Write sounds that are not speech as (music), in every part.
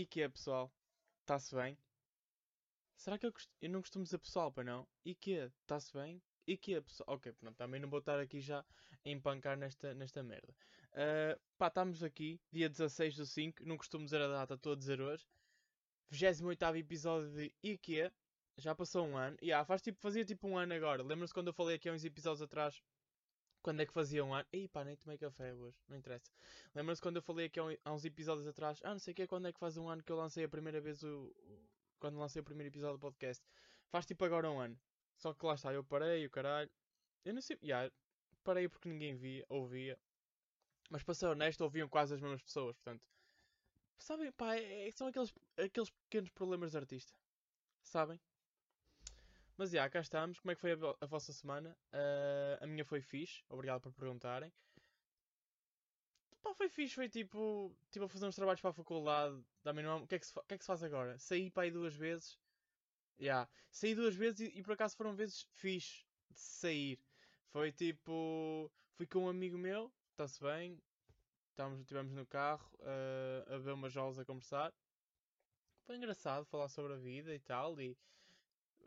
E que é, pessoal? Está-se bem? Será que eu, cost... eu não costumo dizer pessoal, para não? E que é? Está-se bem? E que é, pessoal? Ok, pronto, também não vou estar aqui já a empancar nesta, nesta merda. Uh, pá, estamos aqui, dia 16 do 5, não costumo dizer a data, estou a dizer hoje. 28 episódio de IKEA. Já passou um ano. Yeah, faz tipo, fazia tipo um ano agora. Lembra-se quando eu falei aqui há uns episódios atrás quando é que fazia um ano? Ei pá, nem tomei café hoje, não interessa. Lembra-se quando eu falei aqui há uns episódios atrás? Ah, não sei o que é quando é que faz um ano que eu lancei a primeira vez o. Quando lancei o primeiro episódio do podcast. Faz tipo agora um ano. Só que lá está, eu parei, o caralho. Eu não sei. Yeah, parei porque ninguém via, ouvia. Mas para ser honesto, ouviam quase as mesmas pessoas, portanto. Sabem, pá, é, é, são aqueles, aqueles pequenos problemas de artista. Sabem? Mas já, cá estamos. Como é que foi a, a vossa semana? Uh, a minha foi fixe. Obrigado por perguntarem. Pá, foi fixe. Foi tipo. Tipo a fazer uns trabalhos para a faculdade. Também não, o, que é que se, o que é que se faz agora? Saí para aí duas vezes. Já. Yeah. Saí duas vezes e, e, por acaso foram vezes fixe de sair. Foi tipo. Fui com um amigo meu. Está-se bem. Estávamos, estivemos no carro uh, a ver umas aulas a conversar. Foi engraçado falar sobre a vida e tal. E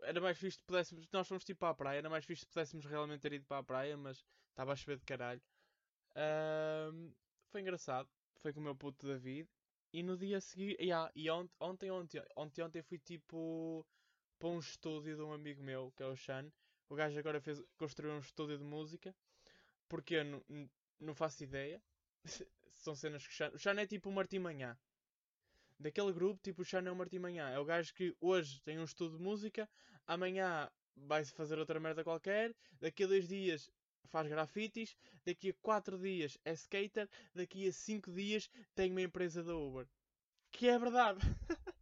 era mais fixe se pudéssemos. Nós fomos tipo a praia, era mais fixe se pudéssemos realmente ter ido para a praia, mas estava a chover de caralho. Foi engraçado. Foi com o meu puto David. E no dia a seguir. Yeah, e ontem, ontem, ontem, ontem, ontem fui tipo para um estúdio de um amigo meu, que é o Shan. O gajo agora fez, construiu um estúdio de música. Porque eu não, faço ideia. (laughs) São cenas que o Shan. O Shan é tipo o Martim Manhã daquele grupo, tipo o Chano Martim Manhã. É o gajo que hoje tem um estudo de música, amanhã vai-se fazer outra merda qualquer, daqui a dois dias faz grafites, daqui a quatro dias é skater, daqui a cinco dias tem uma empresa da Uber. Que é verdade. (laughs)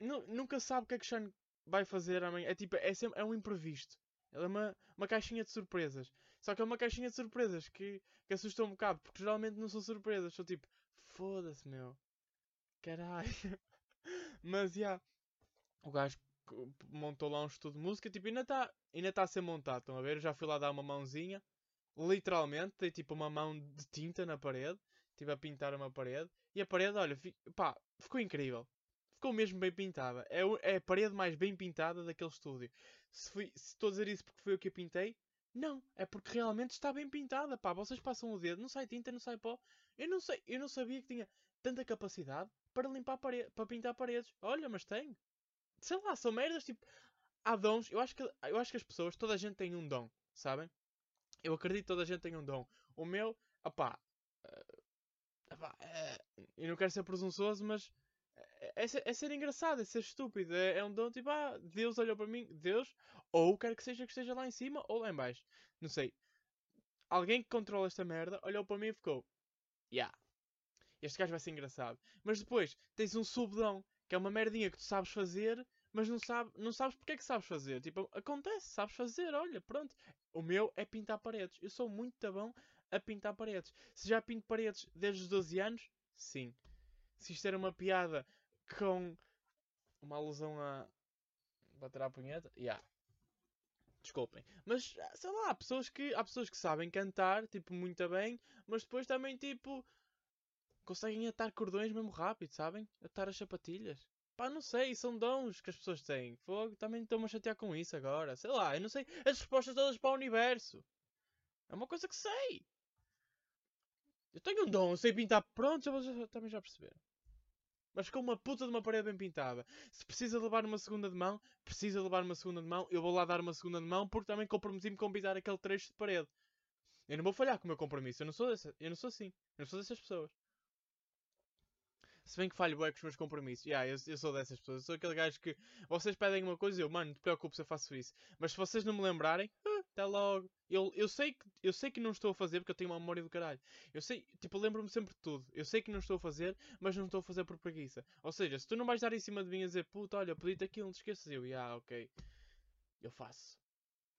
Nunca sabe o que é que Sean vai fazer amanhã. É tipo, é, sempre, é um imprevisto. Ela é uma, uma caixinha de surpresas. Só que é uma caixinha de surpresas que, que assusta um bocado, porque geralmente não são surpresas. São tipo, foda-se, meu. Caralho. (laughs) Mas, já. Yeah, o gajo montou lá um estudo de música. Tipo, ainda está ainda tá a ser montado. Estão a ver? Eu já fui lá dar uma mãozinha. Literalmente. Tem tipo uma mão de tinta na parede. Estive a pintar uma parede. E a parede, olha, pá, ficou incrível. Ficou mesmo bem pintada. É, é a parede mais bem pintada daquele estúdio. Se, se estou a dizer isso porque foi eu que a pintei, não. É porque realmente está bem pintada. Pá, vocês passam o dedo, não sai tinta, não sai pó. Eu não sei, eu não sabia que tinha tanta capacidade para limpar parede, para pintar paredes. Olha, mas tem. Sei lá, são merdas tipo. Há dons. Eu acho que, eu acho que as pessoas, toda a gente tem um dom, sabem? Eu acredito que toda a gente tem um dom. O meu, opá. Uh, opá uh, eu não quero ser presunçoso, mas. É, é, ser, é ser engraçado, é ser estúpido. É, é, um dom tipo, ah, Deus olhou para mim, Deus, ou quer que seja que esteja lá em cima ou lá em baixo. Não sei. Alguém que controla esta merda olhou para mim e ficou, yeah, este gajo vai ser engraçado. Mas depois tens um subdão, que é uma merdinha que tu sabes fazer, mas não, sabe, não sabes porque é que sabes fazer. Tipo, acontece, sabes fazer, olha, pronto. O meu é pintar paredes. Eu sou muito bom a pintar paredes. Se já pinto paredes desde os 12 anos, sim. Se isto era uma piada com uma alusão a bater à punheta. Yeah. Desculpem. Mas, sei lá, há pessoas que, há pessoas que sabem cantar, tipo, muito bem, mas depois também, tipo, conseguem atar cordões mesmo rápido, sabem? Atar as sapatilhas. Pá, não sei, são dons que as pessoas têm. Fogo, também estou-me a chatear com isso agora. Sei lá, eu não sei as respostas todas para o universo. É uma coisa que sei. Eu tenho um dom, eu sei pintar. Pronto, vocês também já perceberam. Mas com uma puta de uma parede bem pintada. Se precisa levar uma segunda de mão, precisa levar uma segunda de mão. Eu vou lá dar uma segunda de mão porque também comprometi-me com pintar aquele trecho de parede. Eu não vou falhar com o meu compromisso. Eu não sou, eu não sou assim. Eu não sou dessas pessoas. Se bem que falho bem com os meus compromissos. Yeah, eu, eu sou dessas pessoas. Eu sou aquele gajo que vocês pedem uma coisa e eu, mano, não te preocupes, eu faço isso. Mas se vocês não me lembrarem, ah, até logo. Eu, eu, sei que, eu sei que não estou a fazer porque eu tenho uma memória do caralho. Eu sei, tipo, lembro-me sempre de tudo. Eu sei que não estou a fazer, mas não estou a fazer por preguiça. Ou seja, se tu não vais dar em cima de mim a dizer, puta, olha, pedi-te aquilo, não te esqueças. Eu, yeah, ok. Eu faço.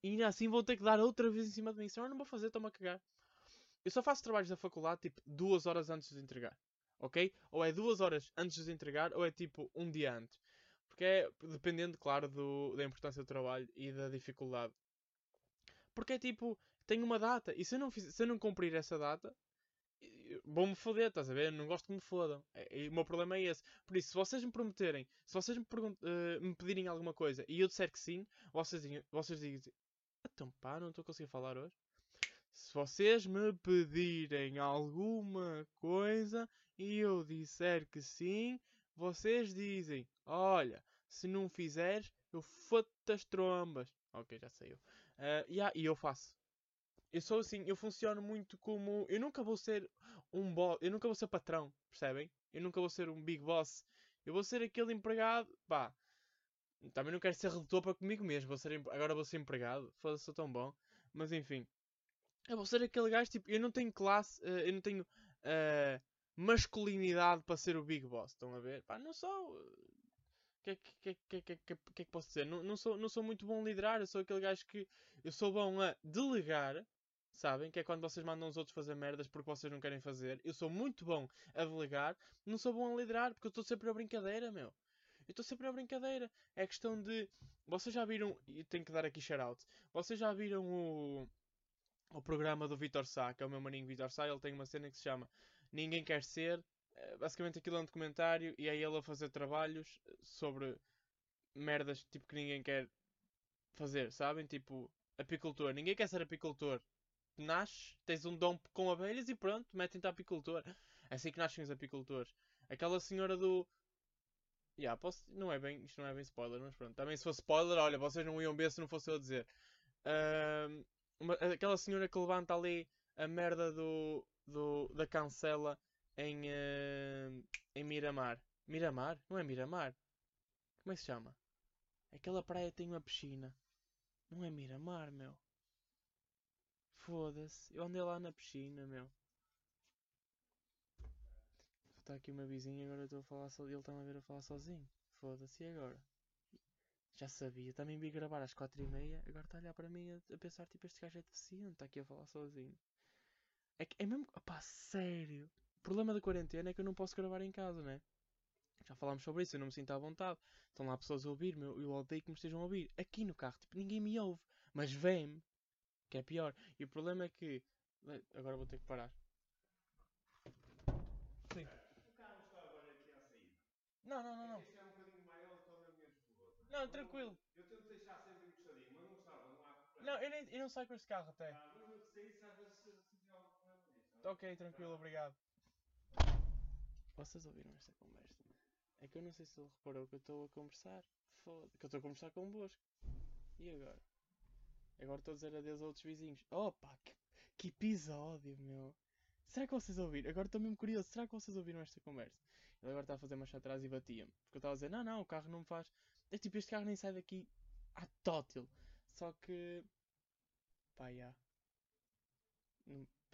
E ainda assim vou ter que dar outra vez em cima de mim. Senão eu não vou fazer, estou-me a cagar. Eu só faço trabalhos da faculdade, tipo, duas horas antes de entregar ok? Ou é duas horas antes de entregar, ou é tipo um dia antes. Porque é dependendo, claro, do, da importância do trabalho e da dificuldade. Porque é tipo, tenho uma data, e se eu não, fiz, se eu não cumprir essa data, vou-me foder, estás a ver? Eu não gosto que me fodam. É, e o meu problema é esse. Por isso, se vocês me prometerem, se vocês me, uh, me pedirem alguma coisa e eu disser que sim, vocês, vocês dizem, então pá, não estou a conseguir falar hoje. Se vocês me pedirem alguma coisa e eu disser que sim, vocês dizem: Olha, se não fizeres, eu foto as trombas. Ok, já saiu. Uh, yeah, e eu faço. Eu sou assim, eu funciono muito como. Eu nunca vou ser um boss. Eu nunca vou ser patrão, percebem? Eu nunca vou ser um big boss. Eu vou ser aquele empregado. Pá. Também não quero ser redutor para comigo mesmo. Vou ser, agora vou ser empregado. Foda-se, sou tão bom. Mas enfim. Eu vou ser aquele gajo tipo. Eu não tenho classe. Uh, eu não tenho. Uh, masculinidade para ser o Big Boss. Estão a ver? Pá, não sou. O que, que, que, que, que, que é que posso dizer? Não, não, sou, não sou muito bom a liderar. Eu sou aquele gajo que. Eu sou bom a delegar. Sabem? Que é quando vocês mandam os outros fazer merdas porque vocês não querem fazer. Eu sou muito bom a delegar. Não sou bom a liderar porque eu estou sempre na brincadeira, meu. Eu estou sempre na brincadeira. É questão de. Vocês já viram. E tenho que dar aqui shout-out. Vocês já viram o. O programa do Vitor Sá, que é o meu maninho Vitor Sá. Ele tem uma cena que se chama Ninguém Quer Ser. Eh, basicamente aquilo é um documentário e é ele a fazer trabalhos sobre merdas tipo que ninguém quer fazer, sabem? Tipo, apicultor. Ninguém quer ser apicultor. Nasces, tens um dom com abelhas e pronto, metem-te a apicultor. É assim que nascem os apicultores. Aquela senhora do. Yeah, posso... não é bem, isto não é bem spoiler, mas pronto. Também se fosse spoiler, olha, vocês não iam ver se não fosse eu a dizer. Uh, uma... aquela senhora que levanta ali a merda do, do, da cancela em, uh, em Miramar. Miramar? Não é Miramar? Como é que se chama? Aquela praia tem uma piscina. Não é Miramar, meu. Foda-se. Eu andei lá na piscina, meu. Está aqui uma vizinha agora estou a falar só. Ele está-me a ver a falar sozinho. Foda-se, e agora? Já sabia. Também vi gravar às quatro e meia. Agora está a olhar para mim a, a pensar, tipo, este gajo é deficiente. Está aqui a falar sozinho. É, que, é mesmo. Opá, sério. O problema da quarentena é que eu não posso gravar em casa, né? Já falámos sobre isso, eu não me sinto à vontade. Estão lá pessoas a ouvir-me, eu, odeio que me estejam a ouvir. Aqui no carro, tipo, ninguém me ouve. Mas vem-me, que é pior. E o problema é que. Agora vou ter que parar. Sim. O carro está agora aqui à saída. Não, não, não, não. Este é um bocadinho maior, menos piloto. Não, tranquilo. Eu tento deixar sempre encostadinho, mas não estava, não há. Não, eu, nem, eu não saio com este carro até. Ah, mas sei isso às vezes Ok, tranquilo, obrigado. Vocês ouviram esta conversa? É que eu não sei se ele reparou que eu estou a conversar. Foda que eu estou a conversar convosco. E agora? Agora estou a dizer adeus a outros vizinhos. Opa, que, que episódio, meu. Será que vocês ouviram? Agora estou mesmo curioso. Será que vocês ouviram esta conversa? Ele agora está a fazer marcha atrás e batia-me. Porque eu estava a dizer, não, não, o carro não me faz. É tipo, este carro nem sai daqui à tótil. Só que. Pá, já.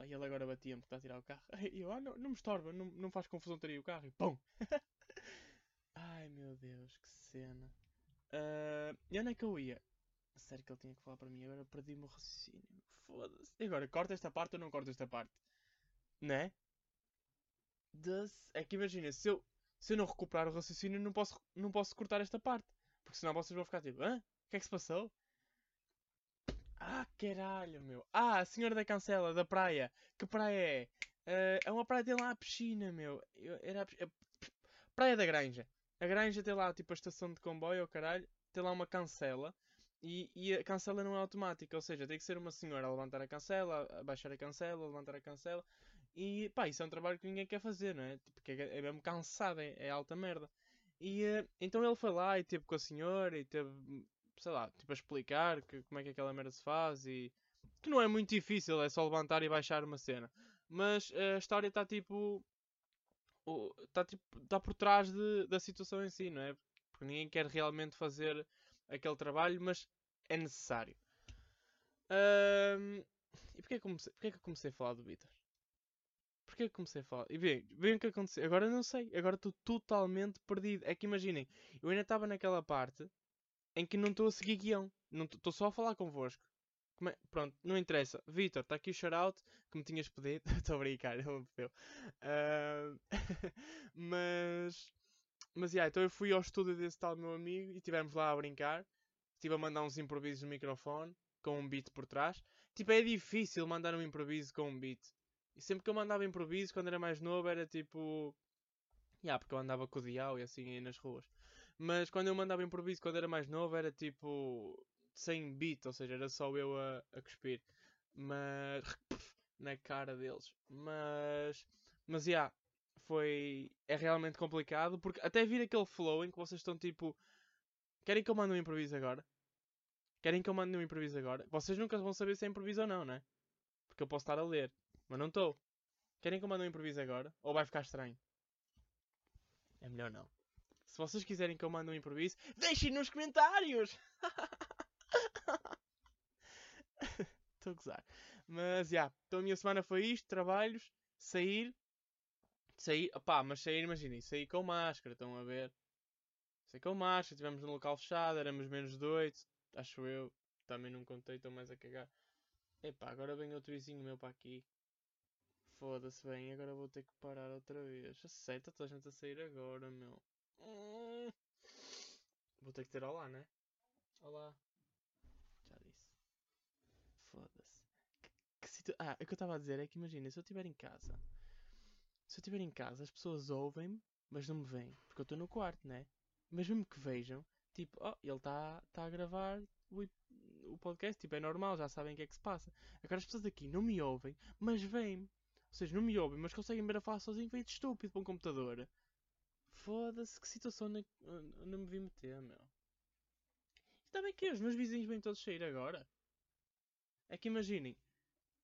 Pá, e ele agora batia-me porque está a tirar o carro. (laughs) E eu, ah, não, não me estorba, não, não faz confusão ter aí o carro. E pum! (laughs) Ai meu Deus, que cena. Uh, e onde é que eu ia? Sério que ele tinha que falar para mim, agora perdi-me o raciocínio. Foda-se. E agora, corta esta parte ou não corta esta parte? Né? É que imagina, se eu, se eu não recuperar o raciocínio, não posso, não posso cortar esta parte. Porque senão vocês vão ficar tipo, hã? O que é que se passou? Ah, caralho, meu. Ah, a senhora da cancela, da praia. Que praia é? Uh, é uma praia tem lá a piscina, meu. Eu, era a, a, praia da Granja. A Granja tem lá, tipo, a estação de comboio, oh, caralho. Tem lá uma cancela. E, e, a cancela não é automática, ou seja, tem que ser uma senhora a levantar a cancela, a baixar a cancela, a levantar a cancela. E pá, isso é um trabalho que ninguém quer fazer, não é? Porque é, é mesmo cansado, é, é alta merda. E uh, então ele foi lá e teve com a senhora e teve sei lá, tipo a explicar que, como é que aquela merda se faz e que não é muito difícil, é só levantar e baixar uma cena. Mas a história está tipo. Está tipo, tá por trás de, da situação em si, não é? Porque ninguém quer realmente fazer aquele trabalho, mas é necessário. Um, e porquê comecei, porquê que eu comecei a falar do Vitor? Porquê que comecei a falar? E bem, bem o que aconteceu. Agora não sei. Agora estou totalmente perdido. É que imaginem, eu ainda estava naquela parte em que não estou a seguir guião. Estou só a falar convosco. É? Pronto, não interessa. Vitor, está aqui o shoutout que me tinhas pedido. (laughs) Estou a brincar, ele me pediu. Uh... (laughs) mas. Mas, yeah, então eu fui ao estúdio desse tal meu amigo e estivemos lá a brincar. Estive a mandar uns improvisos no microfone com um beat por trás. Tipo, é difícil mandar um improviso com um beat. E sempre que eu mandava improviso, quando era mais novo, era tipo. Yeah, porque eu andava com o dial e assim nas ruas. Mas quando eu mandava improviso, quando era mais novo, era tipo. sem beat, ou seja, era só eu a, a cuspir. Mas. na cara deles. Mas. Mas, yeah, foi. É realmente complicado, porque até vir aquele flow em que vocês estão tipo. Querem que eu mande um improviso agora? Querem que eu mande um improviso agora? Vocês nunca vão saber se é improviso ou não, né? Porque eu posso estar a ler. Mas não estou. Querem que eu mande um improviso agora? Ou vai ficar estranho? É melhor não. Se vocês quiserem que eu mande um improviso, deixem nos comentários! (laughs) Estou a gozar. Mas, já. Yeah, então a minha semana foi isto. Trabalhos. Sair. Sair. Opá, mas sair, imaginem. Sair com máscara. Estão a ver? Sair com máscara. Estivemos num local fechado. Éramos menos de 8. Acho eu. Também não contei. Estou mais a cagar. Epá, agora vem outro vizinho meu para aqui. Foda-se bem, agora vou ter que parar outra vez. Aceita, toda a gente a sair agora, meu. Hum. Vou ter que ter olá, né? Olá. Já disse. Foda-se. Que, que situ... Ah, o que eu estava a dizer é que imagina, se eu estiver em casa. Se eu estiver em casa, as pessoas ouvem-me, mas não me veem. Porque eu estou no quarto, né? Mas mesmo que vejam, tipo, oh, ele está tá a gravar o, o podcast, tipo, é normal, já sabem o que é que se passa. Agora as pessoas aqui não me ouvem, mas veem-me. Ou seja, não me ouvem, mas conseguem ver a falar sozinho, de estúpido para um computador. Foda-se, que situação onde me vi meter, meu. E também que os meus vizinhos vêm todos sair agora. É que imaginem,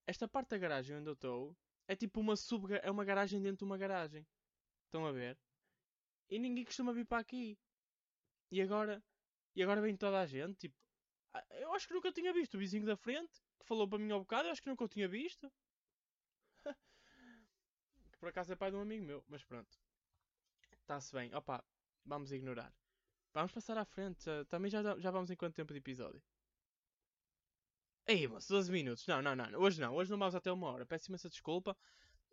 esta parte da garagem onde eu estou é tipo uma sub é uma garagem dentro de uma garagem. Estão a ver? E ninguém costuma vir para aqui. E agora, e agora vem toda a gente, tipo, ah, eu acho que nunca tinha visto o vizinho da frente que falou para mim ao bocado, eu acho que nunca o tinha visto. (laughs) que por acaso é pai de um amigo meu, mas pronto. Está-se bem. Opa, vamos ignorar. Vamos passar à frente. Também já, já vamos em quanto tempo de episódio? Ei, moço, 12 minutos. Não, não, não. Hoje não. Hoje não vamos até uma hora. Peço imensa desculpa.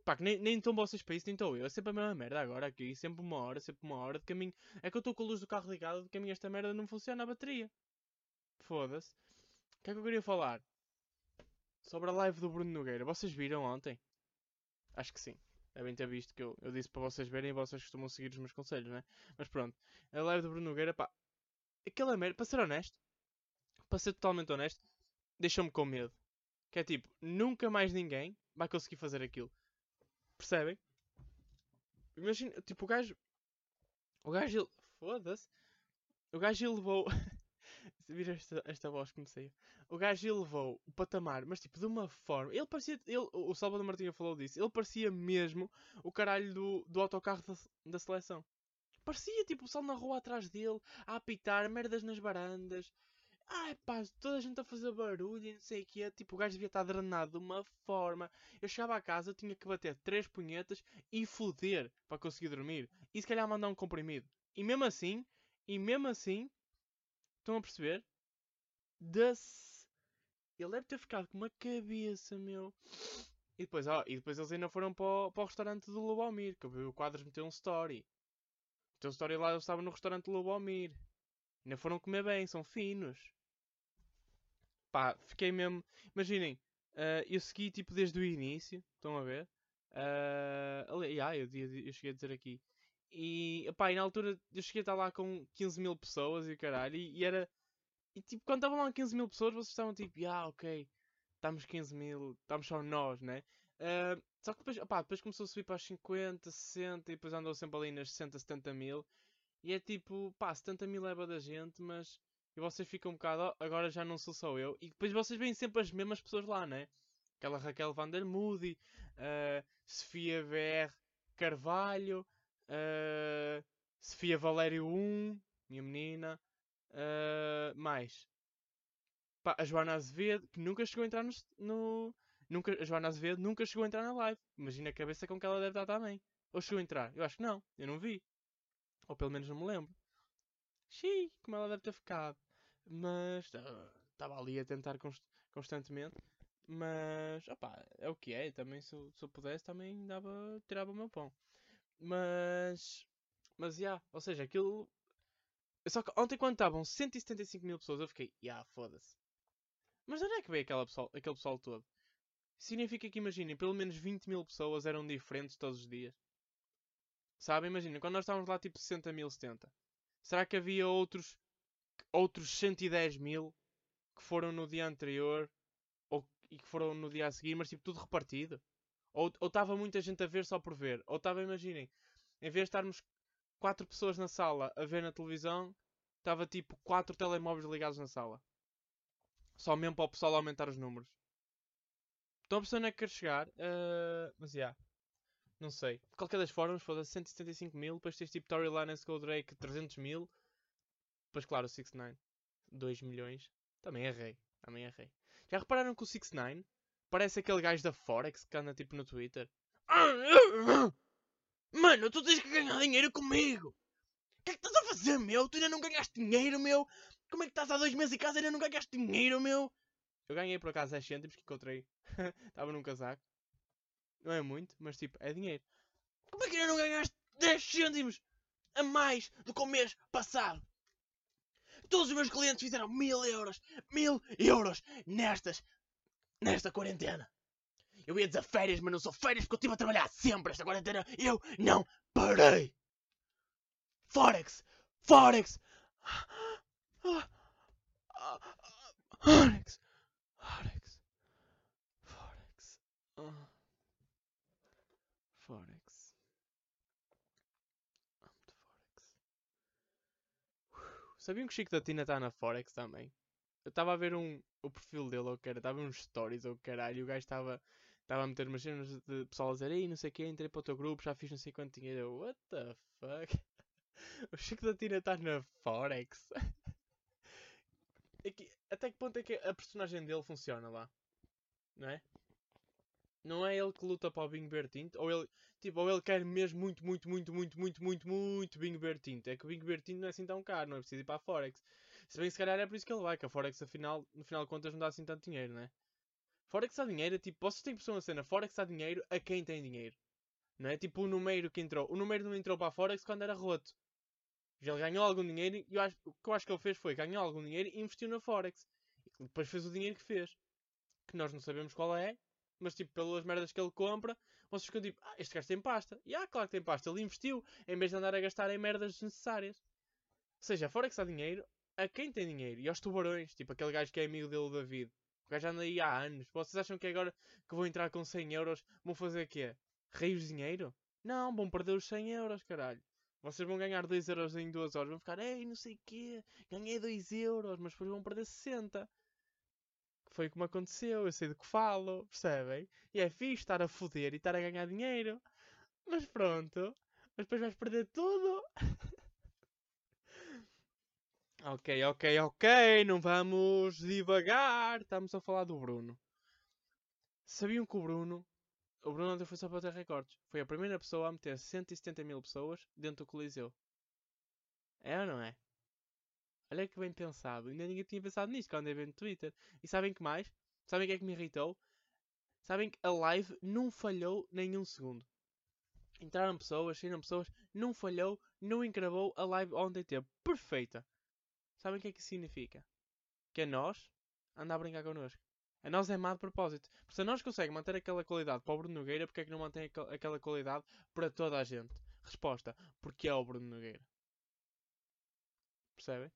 Pá, que nem, nem estão vocês para isso, nem estou eu. É sempre a mesma merda agora aqui. Sempre uma hora, sempre uma hora de caminho. É que eu estou com a luz do carro ligada de caminho esta merda não funciona a bateria. Foda-se. O que é que eu queria falar? Sobre a live do Bruno Nogueira. Vocês viram ontem? Acho que sim. Devem ter visto que eu, eu disse para vocês verem e vocês costumam seguir os meus conselhos, né? Mas pronto. A live do Bruno Nogueira, pá. Aquela merda, para ser honesto, para ser totalmente honesto, deixou-me com medo. Que é tipo, nunca mais ninguém vai conseguir fazer aquilo. Percebem? Imagina, tipo, o gajo. O gajo. Foda-se. O gajo levou. (laughs) Vira esta, esta voz que me saiu. O gajo elevou o patamar, mas tipo de uma forma. Ele parecia. Ele, o Salvador Martinha falou disso. Ele parecia mesmo o caralho do, do autocarro da, da seleção. Parecia tipo o pessoal na rua atrás dele, a apitar, merdas nas varandas. Ai pá, toda a gente a fazer barulho e não sei o que é. Tipo, o gajo devia estar drenado de uma forma. Eu chegava a casa, tinha que bater três punhetas e foder para conseguir dormir. E se calhar mandar um comprimido. E mesmo assim, e mesmo assim, estão a perceber? Das... Ele deve ter ficado com uma cabeça, meu. E depois, ó, e depois eles ainda foram para o, para o restaurante do Lubomir, que o Quadros meteu um story. Meteu um story lá, eu estava no restaurante do Lubomir. Ainda foram comer bem, são finos. Pá, fiquei mesmo. Imaginem, uh, eu segui tipo desde o início, estão a ver? Uh, ali, ah, eu, eu, eu cheguei a dizer aqui. E, pá, e na altura eu cheguei a estar lá com 15 mil pessoas e caralho, e, e, era. E tipo, quando estavam lá 15 mil pessoas, vocês estavam tipo, ah, ok, estamos 15 mil, estamos só nós, né? Uh, só que depois, opá, depois começou a subir para os 50, 60 e depois andou sempre ali nas 60, 70 mil. E é tipo, pá, 70 mil é da gente, mas. E vocês ficam um bocado, oh, agora já não sou só eu. E depois vocês veem sempre as mesmas pessoas lá, né? Aquela Raquel Vandermoody, uh, Sofia VR Carvalho, uh, Sofia Valério 1, minha menina. Uh, mais. Pá, a Joana Azevedo, que nunca chegou a entrar no, no. nunca, a Joana Azevedo nunca chegou a entrar na live. Imagina a cabeça com que ela deve estar também. Ou chegou a entrar? Eu acho que não, eu não vi. Ou pelo menos não me lembro. Xiii, como ela deve ter ficado. Mas estava uh, ali a tentar const constantemente. Mas, opá, é o que é. Também se, se eu pudesse, também dava, tirava o meu pão. Mas, mas, já, yeah, ou seja, aquilo. Só que ontem, quando estavam 175 mil pessoas, eu fiquei, ya, yeah, foda-se. Mas onde é que veio aquela pessoal, aquele pessoal todo? Significa que, imaginem, pelo menos 20 mil pessoas eram diferentes todos os dias. Sabe? Imagina, quando nós estávamos lá tipo 60 mil, 70. Será que havia outros, outros 110 mil que foram no dia anterior ou, e que foram no dia a seguir, mas tipo tudo repartido? Ou estava muita gente a ver só por ver? Ou estava, imaginem, em vez de estarmos quatro pessoas na sala a ver na televisão, estava tipo quatro telemóveis ligados na sala. Só mesmo para o pessoal aumentar os números. Estão a perceber onde é que chegar? Uh, mas já. Yeah. Não sei. De qualquer das formas, foda 175 mil. Depois tens tipo Tory Lanez com o Drake 300 mil. Depois, claro, o 6 9 2 milhões. Também errei. Também errei. Já repararam que o 6 9 parece aquele gajo da Forex que anda tipo no Twitter? (coughs) Mano, tu tens que ganhar dinheiro comigo! O que é que estás a fazer, meu? Tu ainda não ganhaste dinheiro, meu? Como é que estás há dois meses em casa e ainda não ganhaste dinheiro, meu? Eu ganhei por acaso 10 cêntimos que encontrei. (laughs) Estava num casaco. Não é muito, mas tipo, é dinheiro. Como é que ainda não ganhaste 10 cêntimos a mais do que o mês passado? Todos os meus clientes fizeram mil euros, mil euros nestas, nesta quarentena. Eu ia dizer férias, mas não sou férias porque eu estive a trabalhar sempre esta quarentena. Eu não parei. Forex, Forex, Forex, Forex, Forex. Forex. Sabiam que o Chico da Tina está na Forex também? Eu estava a ver um, o perfil dele, ou que era, estava uns stories, ou caralho, e o gajo estava estava a meter umas cenas de pessoal a dizer, ei, não sei o que, entrei para o teu grupo, já fiz não sei quanto dinheiro. Eu, what the fuck? (laughs) o Chico da Tina está na Forex. (laughs) Aqui, até que ponto é que a personagem dele funciona lá? Não é? Não é ele que luta para o Bingo Bear Tinto, ou ele, tipo, ou ele quer mesmo muito, muito, muito, muito, muito, muito, muito Bingo Bear Tinto. É que o Bingo Bear Tinto não é assim tão caro, não é preciso ir para a Forex. Se bem se calhar é por isso que ele vai, que a Forex afinal, no final de contas não dá assim tanto dinheiro, não é? Forex dá dinheiro, tipo, vocês têm perceber uma cena, Forex dá dinheiro a quem tem dinheiro. Não é? Tipo o número que entrou. O número não entrou para a Forex quando era roto. Já ele ganhou algum dinheiro e eu acho, o que eu acho que ele fez foi ganhou algum dinheiro e investiu na Forex. E depois fez o dinheiro que fez. Que nós não sabemos qual é, mas tipo, pelas merdas que ele compra, vocês ficam tipo, ah, este gajo tem pasta. E ah, claro que tem pasta, ele investiu, em vez de andar a gastar em merdas desnecessárias. Ou seja, a Forex dá dinheiro a quem tem dinheiro. E aos tubarões, tipo aquele gajo que é amigo dele, David. O gajo anda aí há anos. Vocês acham que agora que vou entrar com 100 euros vão fazer quê? Rios de dinheiro? Não, vão perder os 100 euros, caralho. Vocês vão ganhar 2 euros em 2 horas. Vão ficar, ei, não sei o quê, ganhei 2 euros, mas depois vão perder 60 foi como aconteceu, eu sei do que falo, percebem? E é fixe estar a foder e estar a ganhar dinheiro. Mas pronto, mas depois vais perder tudo. (laughs) ok, ok, ok, não vamos devagar. Estamos a falar do Bruno. Sabiam que o Bruno, o Bruno ontem foi só para ter recordes. Foi a primeira pessoa a meter 170 mil pessoas dentro do Coliseu. É ou não é? Olha que bem pensado. Ainda ninguém tinha pensado nisto quando eu vi no Twitter. E sabem que mais? Sabem o que é que me irritou? Sabem que a live não falhou nem um segundo. Entraram pessoas, saíram pessoas, não falhou, não encravou. A live ontem teve perfeita. Sabem o que é que isso significa? Que a nós anda a brincar connosco. A nós é má de propósito. Porque se a nós consegue manter aquela qualidade para o Bruno Nogueira, porque é que não mantém aquela qualidade para toda a gente? Resposta: porque é o Bruno Nogueira. Percebem?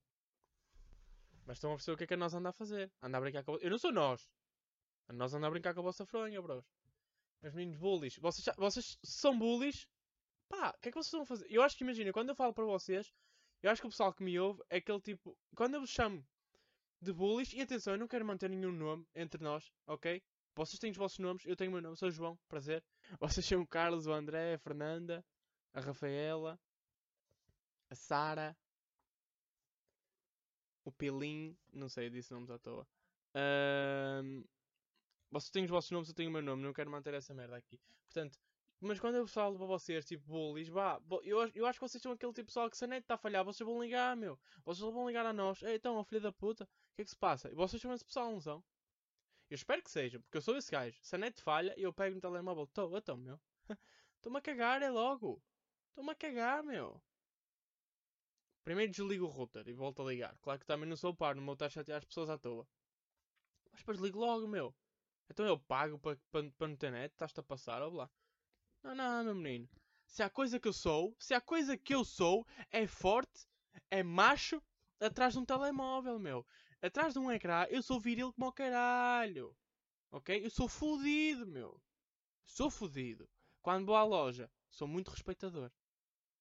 Mas estão a perceber o que é que a nós anda a fazer. Anda a brincar com. Eu não sou nós. A nós anda a brincar com a vossa fronha, bros. Meus meninos bullies. Vocês, vocês são bullies? Pá, o que é que vocês vão fazer? Eu acho que, imagina, quando eu falo para vocês, eu acho que o pessoal que me ouve é aquele tipo... Quando eu vos chamo de bullies, e atenção, eu não quero manter nenhum nome entre nós, ok? Vocês têm os vossos nomes, eu tenho o meu nome, sou João, prazer. (laughs) Vocês são o Carlos, o André, a Fernanda, a Rafaela, a Sara, o Pelim, não sei, disse nomes à toa. Um, vocês têm os vossos nomes, eu tenho o meu nome, não quero manter essa merda aqui. Portanto, mas quando eu falo para vocês, tipo, bullies, vá, eu, eu acho que vocês são aquele tipo de pessoal que se a net está a falhar, vocês vão ligar, meu. Vocês vão ligar a nós. Ei, então, filha da puta, o que é que se passa? E vocês são esse pessoal, não são? Eu espero que seja, porque eu sou esse gajo. Se a net falha, eu pego no telemóvel, estou, então, meu. (laughs) Estou-me a cagar, é logo. Estou-me a cagar, meu. Primeiro desligo o router e volto a ligar. Claro que também não sou par, não vou estar a chatear as pessoas à toa. Mas depois ligo logo, meu. Então eu pago para pa, pa não ter net, estás-te a passar, ou lá. Não, não, meu menino. Se há coisa que eu sou, se há coisa que eu sou, é forte, é macho, atrás de um telemóvel, meu. Atrás de um ecrã, eu sou viril como o caralho. Ok? Eu sou fodido, meu. Sou fodido. Quando vou à loja, sou muito respeitador.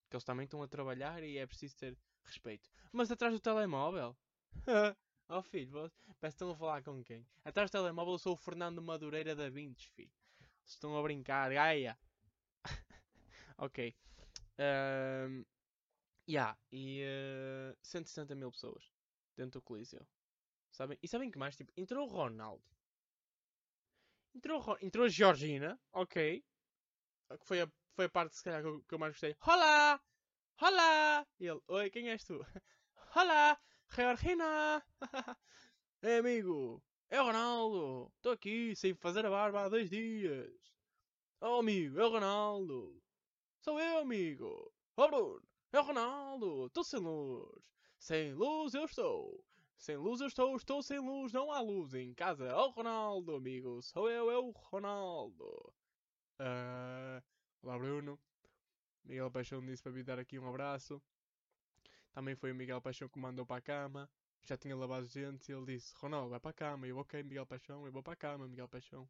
Porque eles também estão a trabalhar e é preciso ter respeito. Mas atrás do telemóvel? (laughs) oh filho, parece que estão a falar com quem? Atrás do telemóvel eu sou o Fernando Madureira da Vintes, filho. Estão a brincar, gaia. Ok. Um, yeah, e uh, 160 mil pessoas dentro do Coliseu. Sabem? E sabem que mais? Tipo, entrou o Ronaldo. Entrou, entrou a Georgina, ok. Que foi a, foi a parte, se calhar, que eu, que eu mais gostei. Olá! Olá! E ele, oi, quem és tu? (laughs) Olá! Georgina! (laughs) é amigo! É o Ronaldo! Estou aqui sem fazer a barba há dois dias! Oh amigo, é o Ronaldo! Sou eu, amigo! Oh Bruno! É o Ronaldo! Estou sem luz! Sem luz eu estou! Sem luz eu estou, estou sem luz, não há luz em casa. Oh Ronaldo, amigo, sou eu, eu, Ronaldo. Uh, olá Bruno. Miguel Paixão disse para me dar aqui um abraço. Também foi o Miguel Paixão que me mandou para a cama. Já tinha lavado os dentes e ele disse: Ronaldo, vai para a cama. Eu, ok, Miguel Paixão, eu vou para a cama, Miguel Paixão.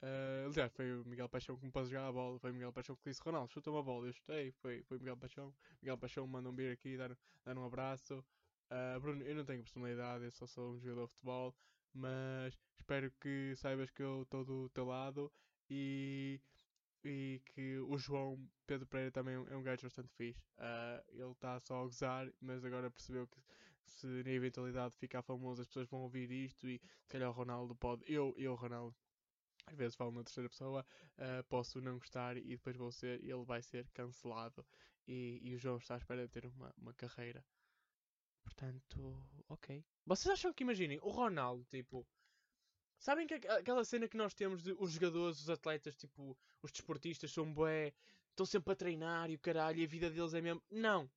Uh, aliás, foi o Miguel Paixão que me pôs jogar a bola. Foi o Miguel Paixão que disse: Ronaldo, chuta uma bola. Eu chutei. Foi, foi o Miguel Paixão. Miguel Paixão mandou vir aqui dar, dar um abraço. Uh, Bruno, eu não tenho personalidade, eu só sou um jogador de futebol, mas espero que saibas que eu estou do teu lado e, e que o João Pedro Pereira também é um gajo bastante fixe. Uh, ele está só a gozar, mas agora percebeu que se na eventualidade ficar famoso as pessoas vão ouvir isto e se calhar o Ronaldo pode. Eu, eu Ronaldo, às vezes falo na terceira pessoa, uh, posso não gostar e depois vou ser, ele vai ser cancelado. E, e o João está à espera de ter uma, uma carreira Portanto, ok. Vocês acham que, imaginem, o Ronaldo, tipo. Sabem que aquela cena que nós temos de os jogadores, os atletas, tipo, os desportistas são bué, estão sempre a treinar e o caralho, e a vida deles é mesmo. Não.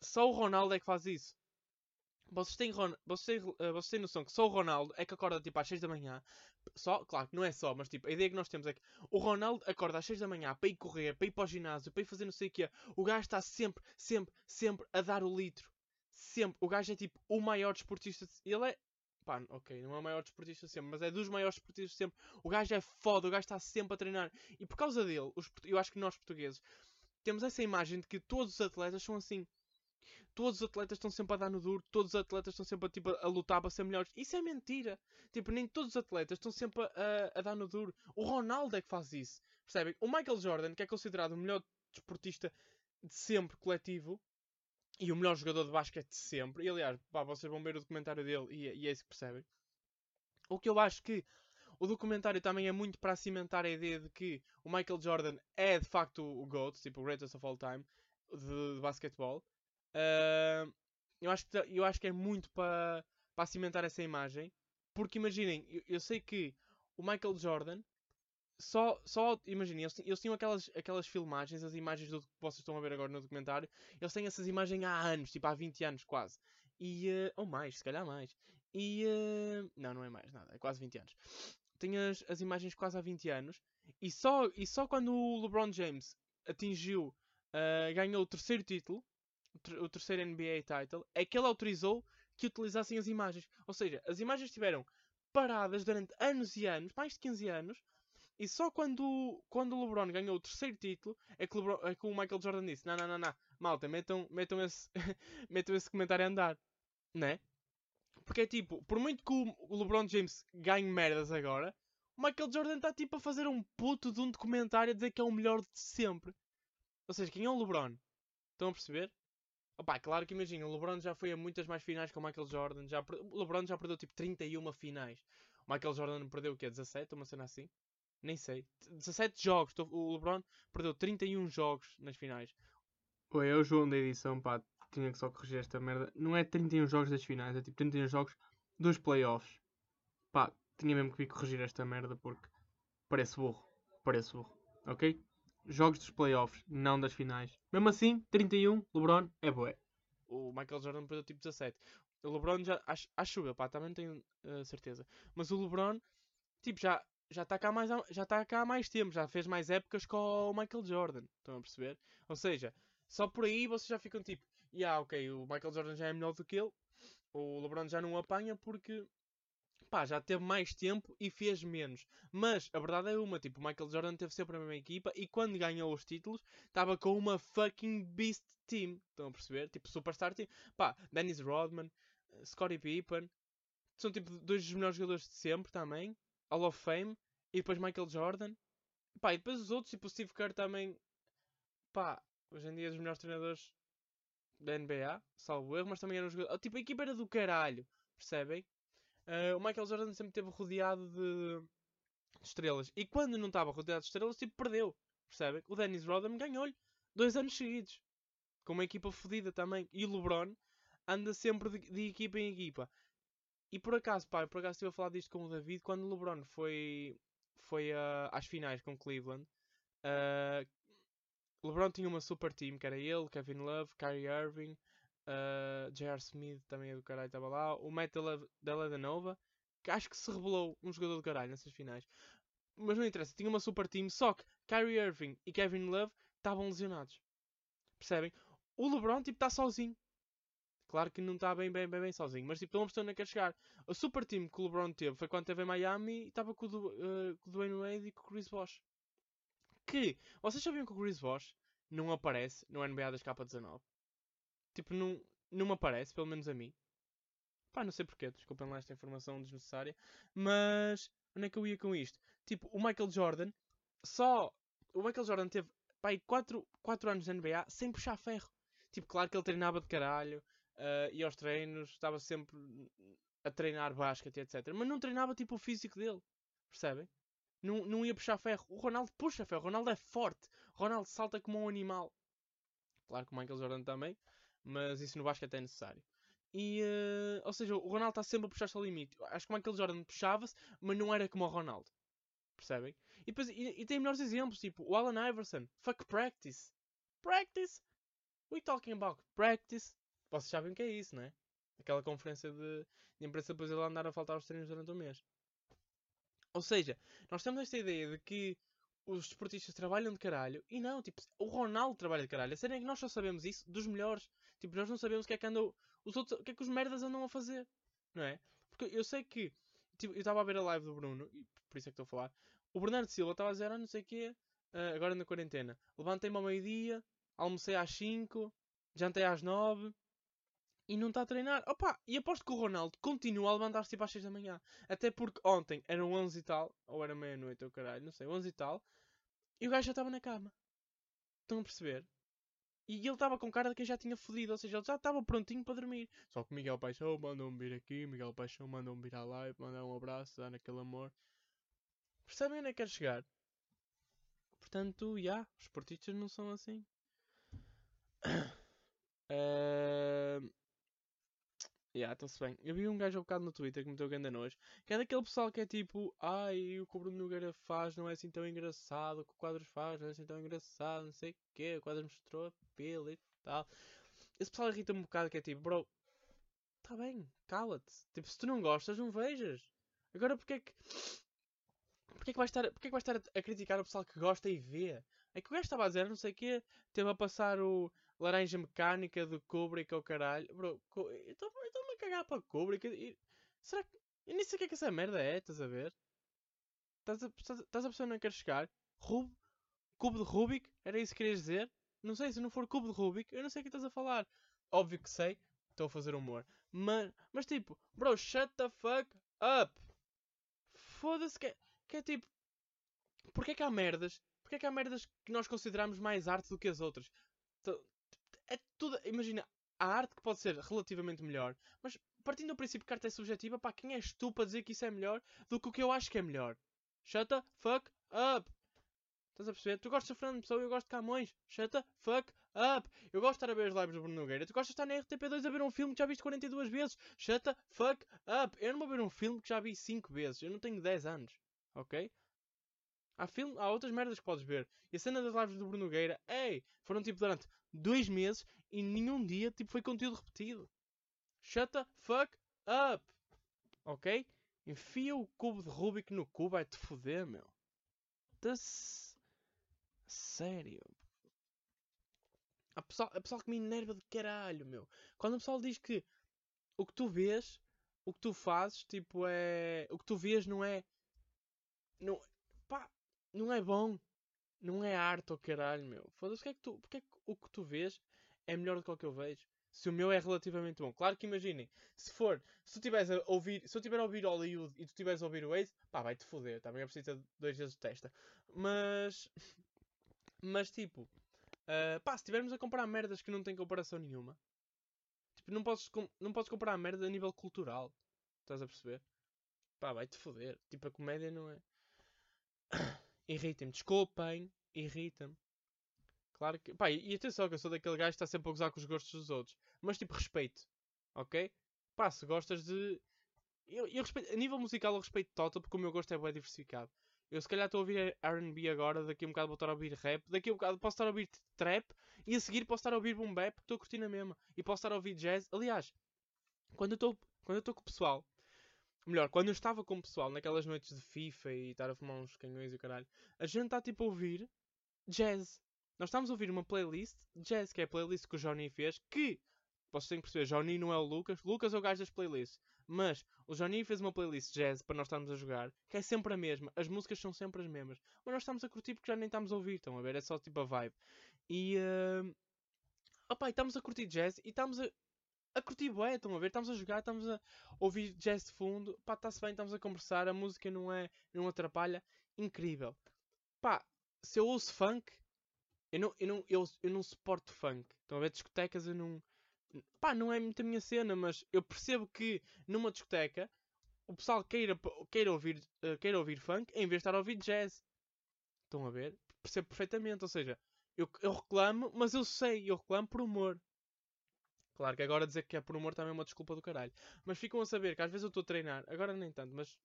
Só o Ronaldo é que faz isso. Vocês têm, vocês, uh, vocês têm noção que só o Ronaldo é que acorda tipo às 6 da manhã. Só, claro que não é só, mas tipo, a ideia que nós temos é que o Ronaldo acorda às 6 da manhã para ir correr, para ir para o ginásio, para ir fazer não sei o que O gajo está sempre, sempre, sempre a dar o litro sempre. O gajo é tipo o maior desportista. Ele é. Pá, ok, não é o maior desportista sempre, mas é dos maiores desportistas sempre. O gajo é foda, o gajo está sempre a treinar. E por causa dele, os, eu acho que nós portugueses temos essa imagem de que todos os atletas são assim. Todos os atletas estão sempre a dar no duro, todos os atletas estão sempre a, tipo, a lutar para ser melhores. Isso é mentira. Tipo, nem todos os atletas estão sempre a, a dar no duro. O Ronaldo é que faz isso. Percebem? O Michael Jordan, que é considerado o melhor desportista de sempre coletivo, e o melhor jogador de basquete de sempre. E aliás, pá, vocês vão ver o documentário dele e, e, é isso que percebem. O que eu acho que o documentário também é muito para cimentar a ideia de que o Michael Jordan é de facto o GOAT, tipo o greatest of all time, de, de basquetebol. Eu, acho que, eu acho que é muito para, para cimentar essa imagem. Porque imaginem, eu, eu sei que o Michael Jordan só, só imaginem, eles, eles, tinham aquelas, aquelas filmagens, as imagens do que vocês estão a ver agora no documentário, eles têm essas imagens há anos, tipo há 20 anos quase. E, uh, ou mais, se calhar mais. E, uh, não, não é mais nada, é quase 20 anos. Tem as, as imagens quase há 20 anos, e só, e só quando o LeBron James atingiu, uh, ganhou o terceiro título, o, ter, o terceiro NBA title, é que ele autorizou que utilizassem as imagens. Ou seja, as imagens estiveram paradas durante anos e anos, mais de 15 anos, e só quando, quando o LeBron ganhou o terceiro título é que, LeBron, é que o Michael Jordan disse: Não, não, não, não, malta, metam, metam, esse, (laughs) metam esse comentário a andar, né? Porque é tipo, por muito que o LeBron James ganhe merdas agora, o Michael Jordan está tipo a fazer um puto de um documentário a dizer que é o melhor de sempre. Ou seja, quem é o LeBron? Estão a perceber? Opa, claro que imagina, o LeBron já foi a muitas mais finais que o Michael Jordan. Já, o LeBron já perdeu tipo 31 finais. O Michael Jordan perdeu o quê? 17? Uma cena assim? Nem sei. 17 jogos. O LeBron perdeu 31 jogos nas finais. Oi, é o João da edição, pá. Tinha que só corrigir esta merda. Não é 31 jogos das finais, é tipo 31 jogos dos playoffs. Pá, tinha mesmo que vir corrigir esta merda porque parece burro. Parece burro. Ok? Jogos dos playoffs, não das finais. Mesmo assim, 31, LeBron é boé. O Michael Jordan perdeu tipo 17. O LeBron já. Acho, acho eu, pá, também tenho uh, certeza. Mas o LeBron tipo, já já está cá, mais, já tá cá há mais tempo, já fez mais épocas com o Michael Jordan. Estão a perceber? Ou seja, só por aí vocês já ficam tipo, yeah, ok, o Michael Jordan já é melhor do que ele, o LeBron já não apanha porque pá, já teve mais tempo e fez menos. Mas a verdade é uma, tipo, o Michael Jordan teve sempre a mesma equipa e quando ganhou os títulos estava com uma fucking beast team. Estão a perceber? Tipo, superstar team. Pá, Dennis Rodman, Scottie Pippen, são tipo dois dos melhores jogadores de sempre também. Hall of Fame. E depois Michael Jordan. Pá, e depois os outros, tipo o Steve Kerr também. Pá, hoje em dia é dos melhores treinadores da NBA, salvo erro, mas também era um jogador. Tipo, a equipa era do caralho, percebem? Uh, o Michael Jordan sempre esteve rodeado de, de, estrelas. E quando não estava rodeado de estrelas, tipo, perdeu. Percebem? O Dennis Rodman ganhou-lhe dois anos seguidos. Com uma equipa fodida também. E o LeBron anda sempre de, de, equipa em equipa. E por acaso, pá, por acaso estive a falar disto com o David quando o LeBron foi, foi uh, às finais com Cleveland. Uh, LeBron tinha uma super team que era ele, Kevin Love, Kyrie Irving, Uh, J.R. Smith também é do caralho, estava lá. O Matt Dellavedova, que acho que se revelou um jogador do caralho nessas finais. Mas não interessa, tinha uma super team, só que Kyrie Irving e Kevin Love estavam lesionados. Percebem? O LeBron, tipo, está sozinho. Claro que não está bem, bem, bem, bem sozinho, mas tipo, estão a onde quer chegar. O super team que o LeBron teve foi quando esteve em Miami e estava com, uh, com o Dwayne Wade e com o Chris Bosh. Que, vocês sabiam que o Chris Bosh não aparece no NBA das K19? Tipo, não, não me aparece, pelo menos a mim. Pá, não sei porquê, desculpem lá esta informação desnecessária. Mas, onde é que eu ia com isto? Tipo, o Michael Jordan, só. O Michael Jordan teve, pá, 4, 4 anos de NBA sem puxar ferro. Tipo, claro que ele treinava de caralho, uh, ia aos treinos, estava sempre a treinar basquete, etc. Mas não treinava tipo o físico dele. Percebem? Não, não ia puxar ferro. O Ronaldo puxa ferro. O Ronaldo é forte. O Ronaldo salta como um animal. Claro que o Michael Jordan também mas isso no basquete é necessário. E, uh, ou seja, o Ronaldo está sempre a puxar-se ao limite. Acho que o Michael Jordan puxava-se, mas não era como o Ronaldo. Percebem? E, depois, e, e tem melhores exemplos, tipo o Allen Iverson. Fuck practice. Practice? We talking about practice? Vocês sabem o que é isso, não é? Aquela conferência de, de imprensa depois ele andar a faltar aos treinos durante o mês. Ou seja, nós temos esta ideia de que os desportistas trabalham de caralho e não, tipo, o Ronaldo trabalha de caralho. A sério é que nós só sabemos isso dos melhores. Tipo, nós não sabemos o que é que andam. Os outros, o que é que os merdas andam a fazer, não é? Porque eu sei que. Tipo, eu estava a ver a live do Bruno, e por isso é que estou a falar. O Bernardo Silva estava a dizer, ah, não sei o quê, uh, agora na quarentena. Levantei-me ao meio-dia, almocei às 5, jantei às 9 e não está a treinar. Opa, e aposto que o Ronaldo continua a levantar-se tipo às 6 da manhã. Até porque ontem eram 11 e tal, ou era meia-noite, ou caralho, não sei, 11 e tal, e o gajo já estava na cama. Estão a perceber? E ele estava com cara de quem já tinha fodido, ou seja, ele já estava prontinho para dormir. Só que Miguel Paixão mandou-me vir aqui, Miguel Paixão mandou-me vir à live, mandar um abraço, dar aquele amor. Percebem onde é que quer chegar? Portanto, já, yeah, os esportistas não são assim. Uh... (coughs) Yeah, está-se bem. Eu vi um gajo ao bocado no Twitter que me deu grande nojo. Que é daquele pessoal que é tipo, ai, o que o Bruno Nogueira faz não é assim tão engraçado, o que o Quadros faz não é assim tão engraçado, não sei o quê, o Quadros mostrou a pele e tal. Esse pessoal irrita-me um bocado que é tipo, bro, tá bem, cala-te. Tipo, se tu não gostas, não vejas. Agora porque é que. Porque é que vais estar, porque é que vais estar a, a criticar o pessoal que gosta e vê? É que o gajo estava a dizer, não sei o quê, teve a passar o Laranja Mecânica do Kubrick ao caralho. Bro, eu estou-me a cagar para Kubrick. E, será que. Eu nem sei o que é que essa merda é, estás a ver? Estás a, a perceber onde quero chegar? Rub, cubo de Rubik? Era isso que querias dizer? Não sei, se não for cubo de Rubik, eu não sei o que estás a falar. Óbvio que sei, estou a fazer humor. Mas, mas tipo, bro, shut the fuck up. Foda-se que, é, que é tipo. Porquê que há merdas? Porquê que há merdas que nós consideramos mais arte do que as outras? é tudo. Imagina, a arte que pode ser relativamente melhor, mas partindo do princípio que a arte é subjetiva, pá, quem és tu para dizer que isso é melhor do que o que eu acho que é melhor? Shut the fuck up! Estás a perceber? Tu gostas de Fernando Pessoa eu gosto de Camões. Shut the fuck up! Eu gosto de estar a ver as lives do Bruno Nogueira. Tu gostas de estar na RTP2 a ver um filme que já viste 42 vezes. Shut the fuck up! Eu não vou ver um filme que já vi 5 vezes. Eu não tenho 10 anos. Ok? Há, filme, há outras merdas que podes ver. E a cena das lives do Bruno Nogueira, ei, foram tipo durante dois meses e nenhum dia tipo, foi conteúdo repetido. Shut the fuck up! Ok? Enfia o cubo de Rubik no cubo, vai-te foder, meu. Das... Sério. Há pessoal, há pessoal que me enerva de caralho, meu. Quando o pessoal diz que o que tu vês, o que tu fazes, tipo, é. O que tu vês não é. Não, pá, não é bom. Não é arte ou caralho, meu. Foda-se, porque é que tu. Porque é que o que tu vês é melhor do que o que eu vejo? Se o meu é relativamente bom. Claro que imaginem, se for, se tu tiveres a ouvir, se eu tiver a ouvir Hollywood e tu tiveres a ouvir o Ace, pá, vai-te foder, também é preciso ter dois vezes de testa. Mas, mas tipo, uh, pá, se tivermos a comprar merdas que não têm comparação nenhuma, tipo, não podes, não podes comprar merda a nível cultural, estás a perceber? Pá, vai-te foder, tipo, a comédia não é. (coughs) irrita-me, desculpem, irrita-me. Claro que. Pá, e atenção que eu sou daquele gajo que está sempre a gozar com os gostos dos outros. Mas tipo, respeito. Ok? Pá, se gostas de. Eu, eu respeito. A nível musical eu respeito total porque o meu gosto é bem diversificado. Eu se calhar estou a ouvir RB agora, daqui a um bocado vou estar a ouvir rap, daqui a um bocado posso estar a ouvir trap e a seguir posso estar a ouvir boom bap porque estou a curtir na mesma. E posso estar a ouvir jazz. Aliás, quando eu estou quando eu com o pessoal, melhor, quando eu estava com o pessoal naquelas noites de FIFA e estar a fumar uns canhões e o caralho, a gente está tipo a ouvir jazz. Nós estamos a ouvir uma playlist jazz, que é a playlist que o Johnny fez, que vocês têm que perceber, Johnny não é o Lucas, Lucas é o gajo das playlists. Mas o Johnny fez uma playlist jazz para nós estarmos a jogar, que é sempre a mesma, as músicas são sempre as mesmas, mas nós estamos a curtir porque já nem estamos a ouvir, estão a ver? É só tipo a vibe. E. Uh... Opa, estamos a curtir jazz e estamos a, a curtir bué, estão a ver? Estamos a jogar, estamos a ouvir jazz de fundo, pá, está-se bem, estamos a conversar, a música não é, não atrapalha, incrível. Pá, se eu ouço funk, eu não, eu não, eu, eu não suporto funk. Estão a ver discotecas, eu não. Pá, não é muito a minha cena, mas eu percebo que numa discoteca o pessoal queira, queira, ouvir, uh, queira ouvir funk em vez de estar a ouvir jazz. Estão a ver? Percebo perfeitamente. Ou seja, eu, eu reclamo, mas eu sei, eu reclamo por humor. Claro que agora dizer que é por humor também é uma desculpa do caralho. Mas ficam a saber que às vezes eu estou a treinar, agora nem tanto, mas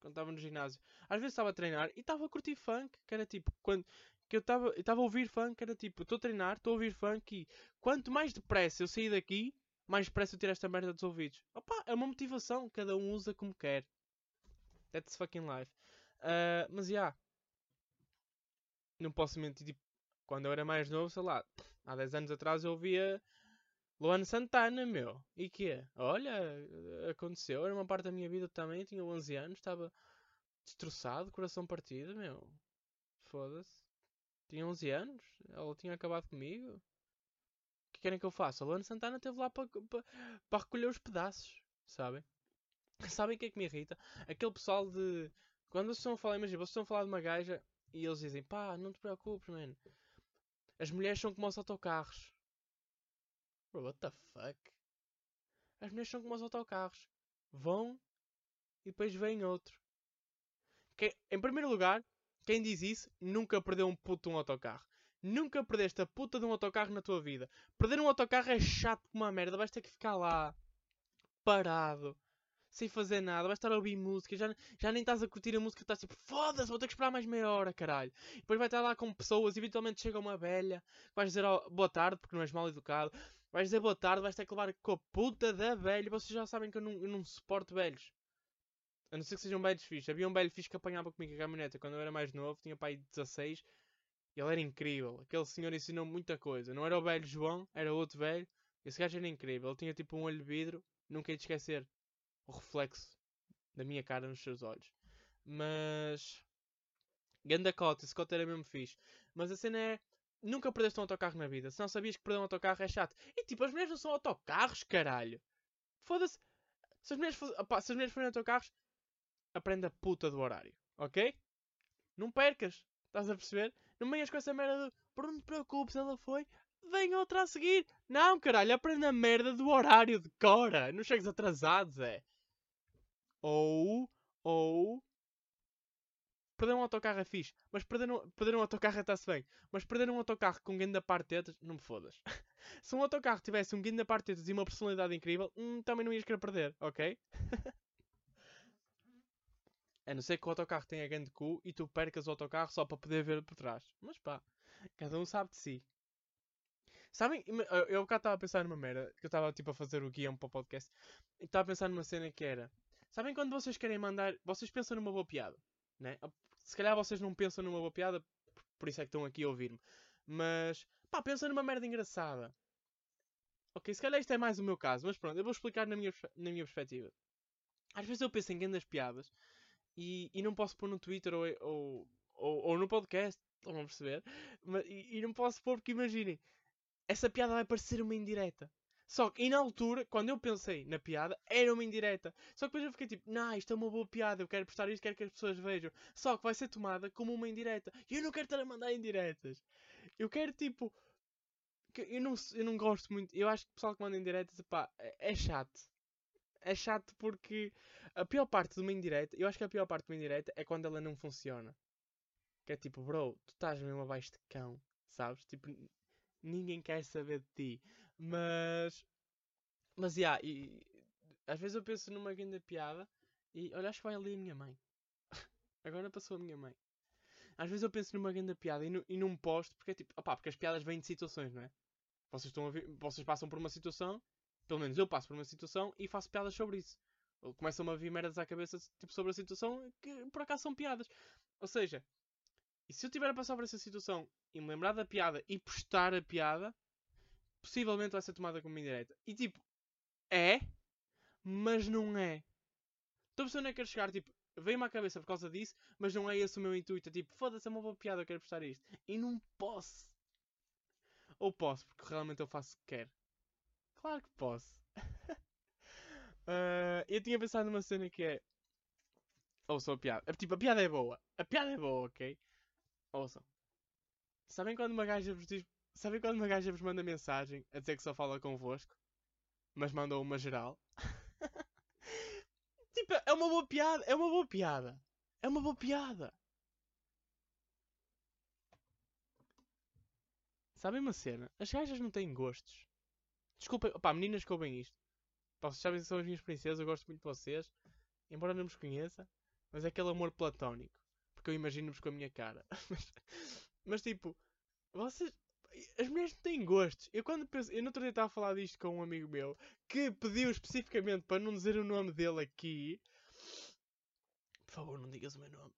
quando estava no ginásio, às vezes estava a treinar e estava a curtir funk, que era tipo, quando que eu estava a ouvir funk, era tipo, estou a treinar, estou a ouvir funk e quanto mais depressa eu sair daqui, mais depressa eu tiro esta merda dos ouvidos. Opa, é uma motivação, cada um usa como quer. That's fucking life. Uh, mas já. Yeah, não posso mentir, tipo, quando eu era mais novo, sei lá, há 10 anos atrás eu ouvia Luana Santana, meu. E que Olha, aconteceu, era uma parte da minha vida também, tinha 11 anos, estava destroçado, coração partido, meu. Foda-se tinha 11 anos, ela tinha acabado comigo. O que querem que eu faça? A Luana Santana esteve lá para pa, pa recolher os pedaços, sabem? (laughs) Sabem o que é que me irrita? Aquele pessoal de. Quando vocês estão a falar, imagina, vocês estão a falar de uma gaja e eles dizem, pá, não te preocupes, mano. As mulheres são como os autocarros. Bro, what the fuck? As mulheres são como os autocarros. Vão e depois vem outro. Que, em primeiro lugar, quem diz isso nunca perdeu um puto de um autocarro. Nunca perdeste a puta de um autocarro na tua vida. Perder um autocarro é chato como uma merda. Vais ter que ficar lá, parado, sem fazer nada. Vais estar a ouvir música. Já, já nem estás a curtir a música. Estás tipo, foda-se, vou ter que esperar mais meia hora, caralho. E depois vai estar lá com pessoas. Eventualmente chega uma velha. Vais dizer oh, boa tarde, porque não és mal educado. Vais dizer boa tarde, vais ter que levar com a puta da velha. Vocês já sabem que eu não, eu não suporto velhos. A não ser que sejam velhos fixos. Havia um velho fixe que apanhava comigo a caminhoneta quando eu era mais novo, tinha pai 16. E ele era incrível. Aquele senhor ensinou muita coisa. Não era o velho João, era outro velho. Esse gajo era incrível. Ele tinha tipo um olho de vidro. Nunca ia esquecer o reflexo da minha cara nos seus olhos. Mas. Ganda cota, esse cota era mesmo fixe. Mas a cena é. Nunca perdeste um autocarro na vida. Se não sabias que perder um autocarro é chato. E tipo, as mulheres não são autocarros, caralho. Foda-se. Se as mulheres, opa, se as mulheres forem autocarros, aprenda a puta do horário, ok? Não percas, estás a perceber? Não venhas com essa merda de por não te preocupes, ela foi, vem outra a seguir. Não, caralho, aprenda a merda do horário de cora. Não chegues atrasado, Zé. Ou, ou. Perder um autocarro é fixe, mas perder um, perder um autocarro está-se bem. Mas perder um autocarro com guinda partetas, não me fodas. (laughs) Se um autocarro tivesse um guinda partetas e uma personalidade incrível, hum, também não ias querer perder, ok? (laughs) A não ser que o autocarro tenha grande cu e tu percas o autocarro só para poder ver por trás. Mas pá, cada um sabe de si. Sabem, eu cá estava a pensar numa merda, que eu estava tipo a fazer o guião para o podcast, e estava a pensar numa cena que era, Sabem quando vocês querem mandar. Vocês pensam numa boa piada, né? Se calhar vocês não pensam numa boa piada, por isso é que estão aqui a ouvir-me. Mas, pá, pensam numa merda engraçada. Ok, se calhar isto é mais o meu caso, mas pronto, eu vou explicar na minha, na minha perspectiva. Às vezes eu penso em grandes piadas e, e não posso pôr no Twitter ou, ou, ou, ou no podcast, estão a perceber? Mas, e, e, não posso pôr porque imaginem, essa piada vai parecer uma indireta. Só que, e na altura, quando eu pensei na piada, era uma indireta. Só que depois eu fiquei tipo, não, isto é uma boa piada, eu quero prestar isto, quero que as pessoas vejam. Só que vai ser tomada como uma indireta. E eu não quero estar a mandar indiretas. Eu quero tipo. Eu não, eu não gosto muito. Eu acho que o pessoal que manda indiretas, pá, é, é chato. É chato porque a pior parte de uma indireta, eu acho que a pior parte de uma indireta é quando ela não funciona. Que é tipo, bro, tu estás mesmo abaixo de cão, sabes? Tipo, ninguém quer saber de ti. Mas. Mas, yeah, e, às vezes eu penso numa grande piada e olha, acho que vai ali a minha mãe. (laughs) Agora passou a minha mãe. Às vezes eu penso numa grande piada e, no, e posto porque é tipo, opá, porque as piadas vêm de situações, não é? Vocês, estão a vocês passam por uma situação, pelo menos eu passo por uma situação e faço piadas sobre isso. Ou começam a vir merdas à cabeça tipo, sobre a situação que por acaso são piadas. Ou seja, e se eu tiver a passar por essa situação e me lembrar da piada e postar a piada, possivelmente vai ser tomada como indireta. E tipo, é, mas não é. Estou a perceber onde é que quero chegar, tipo, veio-me à cabeça por causa disso, mas não é esse o meu intuito. É tipo, foda-se, é uma boa piada, eu quero postar isto. E não posso. Ou posso, porque realmente eu faço o que quero. Claro que posso. uh, (laughs) eu tinha pensado numa cena que é. Ouçam a piada. Tipo, a piada é boa. A piada é boa, ok? Ouçam. Sabem quando uma gaja vos diz Sabem quando uma gaja vos manda mensagem a dizer que só fala convosco, mas mandou uma geral? (laughs) tipo, é uma boa piada, é uma boa piada. É uma boa piada. Sabem uma cena? As gajas não têm gostos. Desculpem, pá, meninas que ouvem isto. Pá, vocês sabem que são as minhas princesas, eu gosto muito de vocês. Embora não vos conheça, mas é aquele amor platónico. Porque eu imagino-vos com a minha cara. (laughs) mas, tipo, vocês, as mulheres não têm gostos. Eu quando penso. Eu no outro dia estava a falar disto com um amigo meu que pediu especificamente para não dizer o nome dele aqui. Por favor, não digas o meu nome.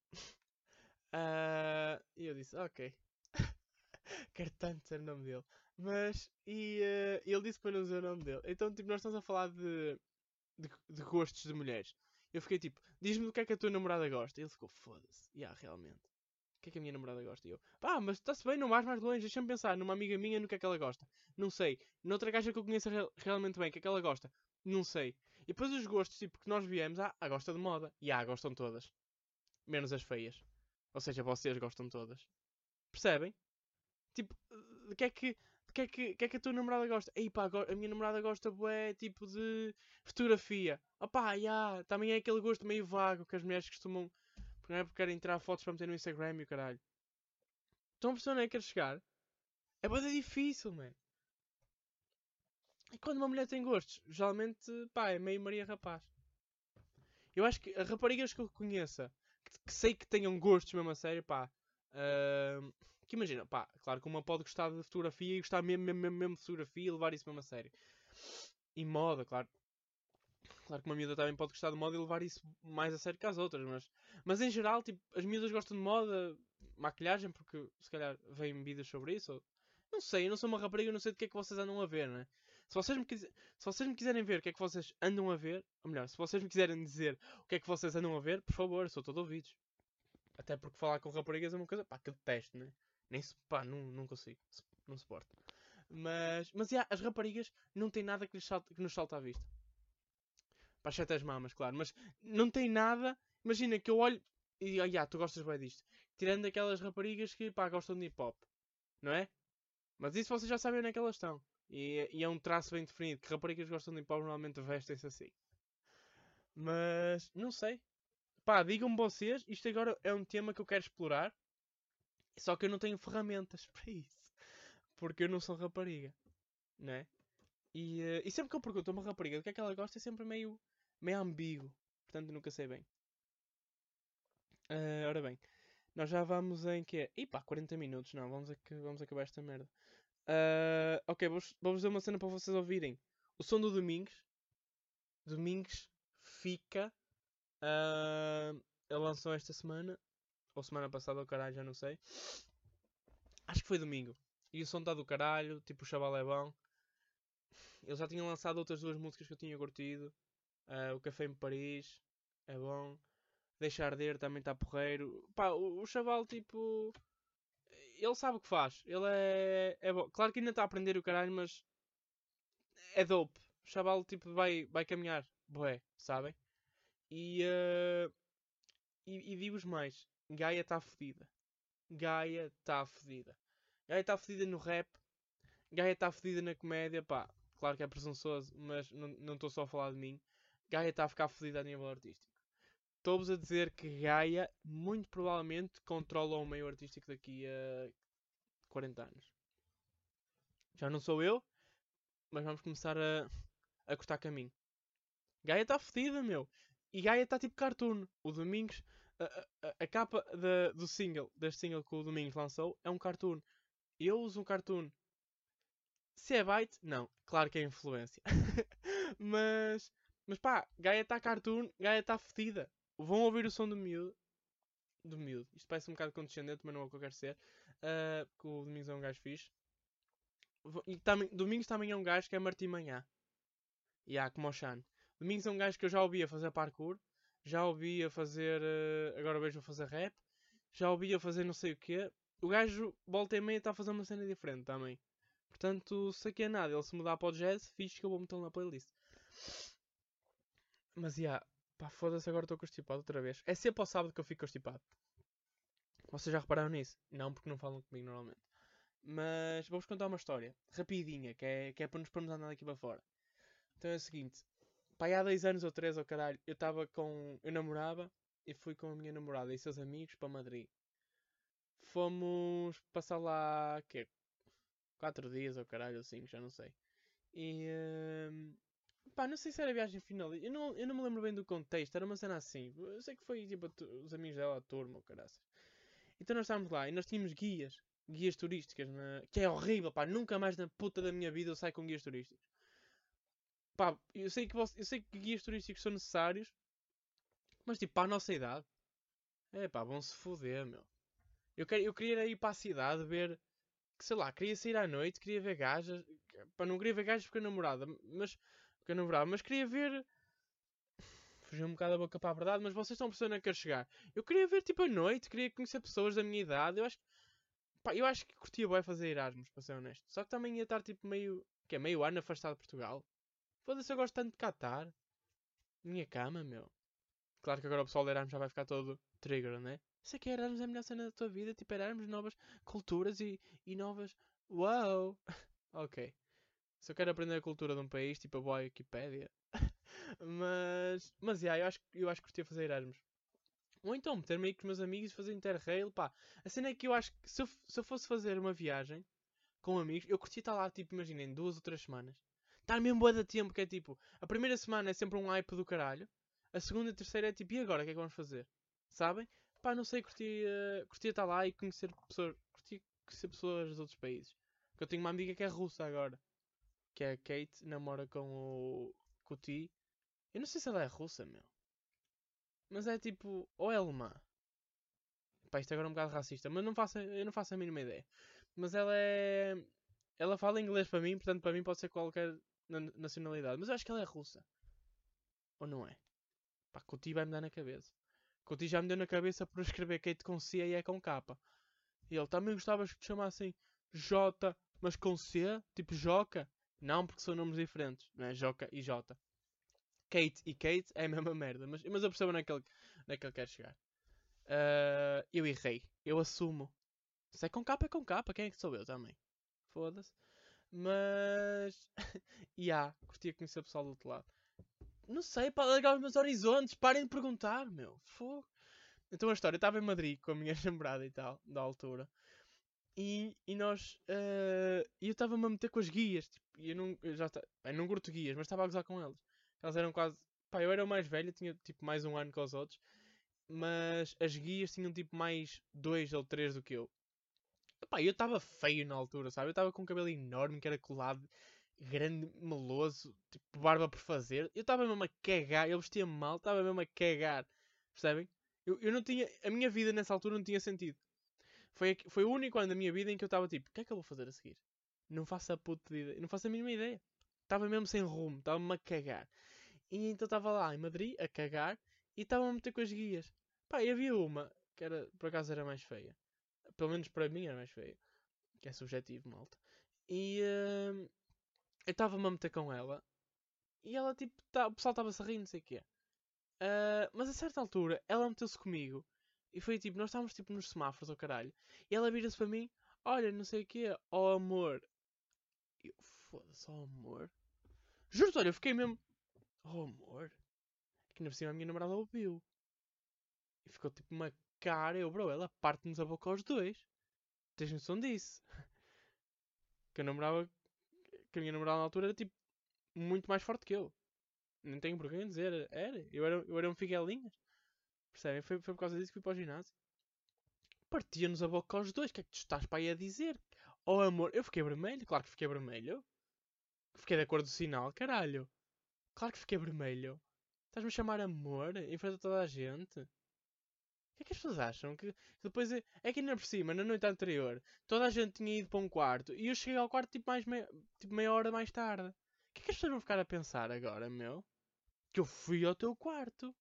Uh, (laughs) e eu disse, ok. (laughs) Quero tanto dizer o nome dele. Mas, e uh, ele disse para não dizer o nome dele. Então, tipo, nós estamos a falar de, de, de gostos de mulheres. Eu fiquei tipo, diz-me do que é que a tua namorada gosta. E ele ficou, foda-se. Yeah, realmente que é que a minha namorada gosta? E eu, pá, mas está-se bem, não vais mais longe, deixa-me pensar numa amiga minha no que é que ela gosta. Não sei. Noutra gaja que eu conheço real, realmente bem, o que é que ela gosta? Não sei. E depois os gostos, tipo, que nós viemos, ah, ah gosta de moda. E ah, gostam todas. Menos as feias. Ou seja, vocês gostam todas. Percebem? Tipo, de que é que. Que é que, que é que a tua namorada gosta? Ei pá, a minha namorada gosta, bué, tipo de fotografia. Opá, já, também é aquele gosto meio vago que as mulheres costumam não é porque querem tirar fotos para meter no Instagram e o caralho. Estão a perceber onde é que chegar? É bem difícil, mano. E quando uma mulher tem gostos, geralmente, pá, é meio Maria Rapaz. Eu acho que as raparigas que eu conheça, que, que sei que tenham gostos mesmo a sério, pá. Uh, que imagina, pá, claro que uma pode gostar de fotografia e gostar mesmo, mesmo, mesmo, mesmo de fotografia e levar isso mesmo a sério. E moda, claro. Claro que uma miúda também pode gostar de moda e levar isso mais a sério que as outras, mas, mas em geral, tipo, as miúdas gostam de moda, maquilhagem, porque se calhar vêm vídeos sobre isso. Ou... Não sei, eu não sou uma rapariga, eu não sei do que é que vocês andam a ver, né? Se vocês, me se vocês me quiserem ver o que é que vocês andam a ver, ou melhor, se vocês me quiserem dizer o que é que vocês andam a ver, por favor, sou todo ouvidos. Até porque falar com raparigas é uma coisa, pá, que detesto, né? Nem se, pá, não, não consigo, não suporto. Mas, mas, yeah, as raparigas não têm nada que, salte, que nos salta à vista. Para as sete mamas, claro. Mas não tem nada. Imagina que eu olho e ah, yeah, tu gostas bem disto. Tirando aquelas raparigas que pá, gostam de hip hop. Não é? Mas isso vocês já sabem onde é que elas estão. E, e é um traço bem definido. Que raparigas gostam de hip hop normalmente vestem-se assim. Mas não sei. Pá, digam-me vocês. Isto agora é um tema que eu quero explorar. Só que eu não tenho ferramentas (laughs) para isso. Porque eu não sou rapariga. Não é? E, uh, e sempre que eu pergunto a uma rapariga do que é que ela gosta é sempre meio meio ambíguo. Portanto, nunca sei bem. Uh, ora bem, nós já vamos em que é? Epá, 40 minutos, não, vamos, vamos acabar esta merda. Uh, ok, vou-vos vou dar uma cena para vocês ouvirem. O som do Domingos. Domingos fica Uh, ele lançou esta semana, ou semana passada, ou caralho, já não sei. Acho que foi domingo. E o som está do caralho, tipo o chaval é bom. Ele já tinha lançado outras duas músicas que eu tinha curtido. Uh, o Café em Paris é bom. Deixar Arder também está porreiro. Pá, o, o chaval, tipo. Ele sabe o que faz. Ele é, é bom. Claro que ainda está a aprender o caralho, mas. É dope. O chaval, tipo, vai, vai caminhar. Boé, sabem? E, uh, e, e digo-vos mais: Gaia está fodida. Gaia está fodida. Gaia está fodida no rap. Gaia está fodida na comédia. Pá, claro que é presunçoso, mas não estou só a falar de mim. Gaia está a ficar fodida a nível artístico. Estou-vos a dizer que Gaia, muito provavelmente, controla o meio artístico daqui a 40 anos. Já não sou eu, mas vamos começar a, a cortar caminho. Gaia está fodida, meu. E Gaia está tipo cartoon. O Domingos, a, a, capa do single, deste single que o Domingos lançou, é um cartoon. Eu uso um cartoon. Se é byte, não. Claro que é influência. (laughs) mas, mas pá, Gaia está cartoon, Gaia está fedida. Vão ouvir o som do miúdo. Do miúdo. Isto parece um bocado condescendente, mas não é o que eu quero ser. Uh, porque o Domingos é um gajo fixe. E Domingos também é um gajo que é Martim Manhã. E há como o. Domingos é um gajo que eu já ouvia fazer parkour, já ouvia fazer. Uh, agora vejo a fazer rap, já ouvia fazer não sei o quê. O gajo, volta e meia, está a fazer uma cena diferente também. Portanto, se aqui é nada, ele se mudar para o jazz, fixe que eu vou meter na playlist. Mas, já, yeah, pá, foda-se, agora estou constipado outra vez. É sempre ao sábado que eu fico constipado. Vocês já repararam nisso? Não, porque não falam comigo normalmente. Mas vou-vos contar uma história, rapidinha, que é, que é para nos pormos andar daqui para fora. Então é o seguinte, Pai, há dois anos ou três, ou oh caralho, eu estava com. Eu namorava e fui com a minha namorada e seus amigos para Madrid. Fomos passar lá. quê? Quatro dias ou oh caralho, ou cinco, já não sei. E. Uh, pá, não sei se era a viagem final. Eu não, eu não me lembro bem do contexto, era uma cena assim. Eu sei que foi tipo os amigos dela, a turma, ou caraças. Então nós estávamos lá e nós tínhamos guias. Guias turísticas, na... que é horrível, pá. Nunca mais na puta da minha vida eu saio com guias turísticos. Pá, eu sei que, você, eu sei que guias turísticos são necessários, mas tipo, para a nossa idade, é pá, vão se foder, meu. Eu, quer, eu queria ir para a cidade ver, que sei lá, queria sair à noite, queria ver gajas, pá, não queria ver gajas porque a namorada, mas, porque a namorada, mas queria ver. Fugiu um bocado a boca para a verdade, mas vocês estão percebendo a que quero chegar. Eu queria ver tipo à noite, queria conhecer pessoas da minha idade, eu acho que. Eu acho que curtia bem fazer Erasmus, para ser honesto. Só que também ia estar tipo meio. que é meio ano afastado de Portugal. Foda-se, eu gosto tanto de Qatar. Minha cama, meu. Claro que agora o pessoal de Erasmus já vai ficar todo trigger, né? Sei que Erasmus é a melhor cena da tua vida. Tipo, Erasmus, novas culturas e, e novas. Uau! (laughs) ok. Se eu quero aprender a cultura de um país, tipo, eu vou à Wikipédia. (laughs) mas, mas, yeah, eu acho, eu acho que curtia fazer Erasmus. Ou então, meter-me aí com os meus amigos e fazer Interrail, pá. A cena é que eu acho que se eu, se eu fosse fazer uma viagem com amigos, eu curtia estar lá, tipo, imaginem, duas ou três semanas. Estar mesmo boa de tempo, que é tipo, a primeira semana é sempre um hype do caralho, a segunda e a terceira é tipo, e agora o que é que vamos fazer? Sabem? Pá, não sei, curtia, curtia estar lá e conhecer pessoas, curtia conhecer pessoas dos outros países. Porque eu tenho uma amiga que é russa agora, que é a Kate, namora com o, com o T. Eu não sei se ela é russa, meu. Mas é tipo, ou é alemã. Pá, isto agora é um bocado racista, mas não faço, eu não faço a mínima ideia. Mas ela é. Ela fala inglês para mim, portanto para mim pode ser qualquer na nacionalidade. Mas eu acho que ela é russa. Ou não é? Pá, Couti vai-me dar na cabeça. Couti já me deu na cabeça por escrever Kate com C e é com K. E ele também gostava que te chamassem J, mas com C, tipo Joca. Não, porque são nomes diferentes, não é? Joca e J. Kate e Kate é a mesma merda, mas, mas eu percebo naquele, naquele que quer chegar. Uh, eu errei, eu assumo. Se é com K, é com K, quem é que sou eu também? Foda-se. Mas. (laughs) e yeah, curtia conhecer o pessoal do outro lado. Não sei, para alargar os meus horizontes, parem de perguntar, meu. Fogo. Então a história, eu estava em Madrid com a minha (laughs) namorada e tal, da altura. E, e nós. Uh, eu estava-me a meter com as guias. Tipo, eu não. Eu já eu não curto guias, mas estava a gozar com eles. Elas eram quase. Pá, eu era o mais velho, tinha tipo mais um ano que os outros. Mas as guias tinham tipo mais dois ou três do que eu. Epá, eu estava feio na altura, sabe? Eu estava com um cabelo enorme que era colado. grande, meloso, tipo, barba por fazer. Eu estava mesmo a cagar, ele vestia mal, estava mesmo a cagar. Percebem? Eu, eu não tinha. A minha vida nessa altura não tinha sentido. Foi, foi o único ano da minha vida em que eu estava tipo, o que é que eu vou fazer a seguir? Não faço a puta de ideia. Não faço a mínima ideia. Estava mesmo sem rumo, estava-me a cagar. E então estava lá em Madrid a cagar e estava a meter com as guias. Pá, e havia uma que era, por acaso era mais feia. Pelo menos para mim era mais feia. Que é subjetivo, malta. E hum, eu estava-me a meter com ela. E ela tipo, tá, o pessoal estava-se a rir, não sei o quê. Ah, mas a certa altura ela meteu-se comigo. E foi tipo, nós estávamos tipo nos semáforos, ao caralho. E ela vira-se para mim, olha, não sei o quê, ó amor. E eu, foda-se, ó amor. Juro-te, olha, eu fiquei mesmo, ó amor. Que por cima a minha namorada ouviu. E ficou tipo uma cara, eu, bro, ela parte-nos a boca aos dois. Tens noção disso? (laughs) Que eu namorava, que a minha namorada na altura era tipo, muito mais forte que eu. Não tenho por que dizer, era. Eu era, eu era um figuelinhas. Percebem? Foi, foi por causa disso que fui para o ginásio. Partia-nos a boca aos dois. O que é que tu estás para aí a dizer? Oh amor, eu fiquei vermelho. Claro que fiquei vermelho. Fiquei da cor do sinal, caralho. Claro que fiquei vermelho. Estás-me a chamar amor em frente a toda a gente? O que é que as pessoas acham? Que, que depois é, é que ainda por cima, na noite anterior, toda a gente tinha ido para um quarto e eu cheguei ao quarto tipo, mais meia, tipo meia hora mais tarde. O que é que as pessoas vão ficar a pensar agora, meu? Que eu fui ao teu quarto.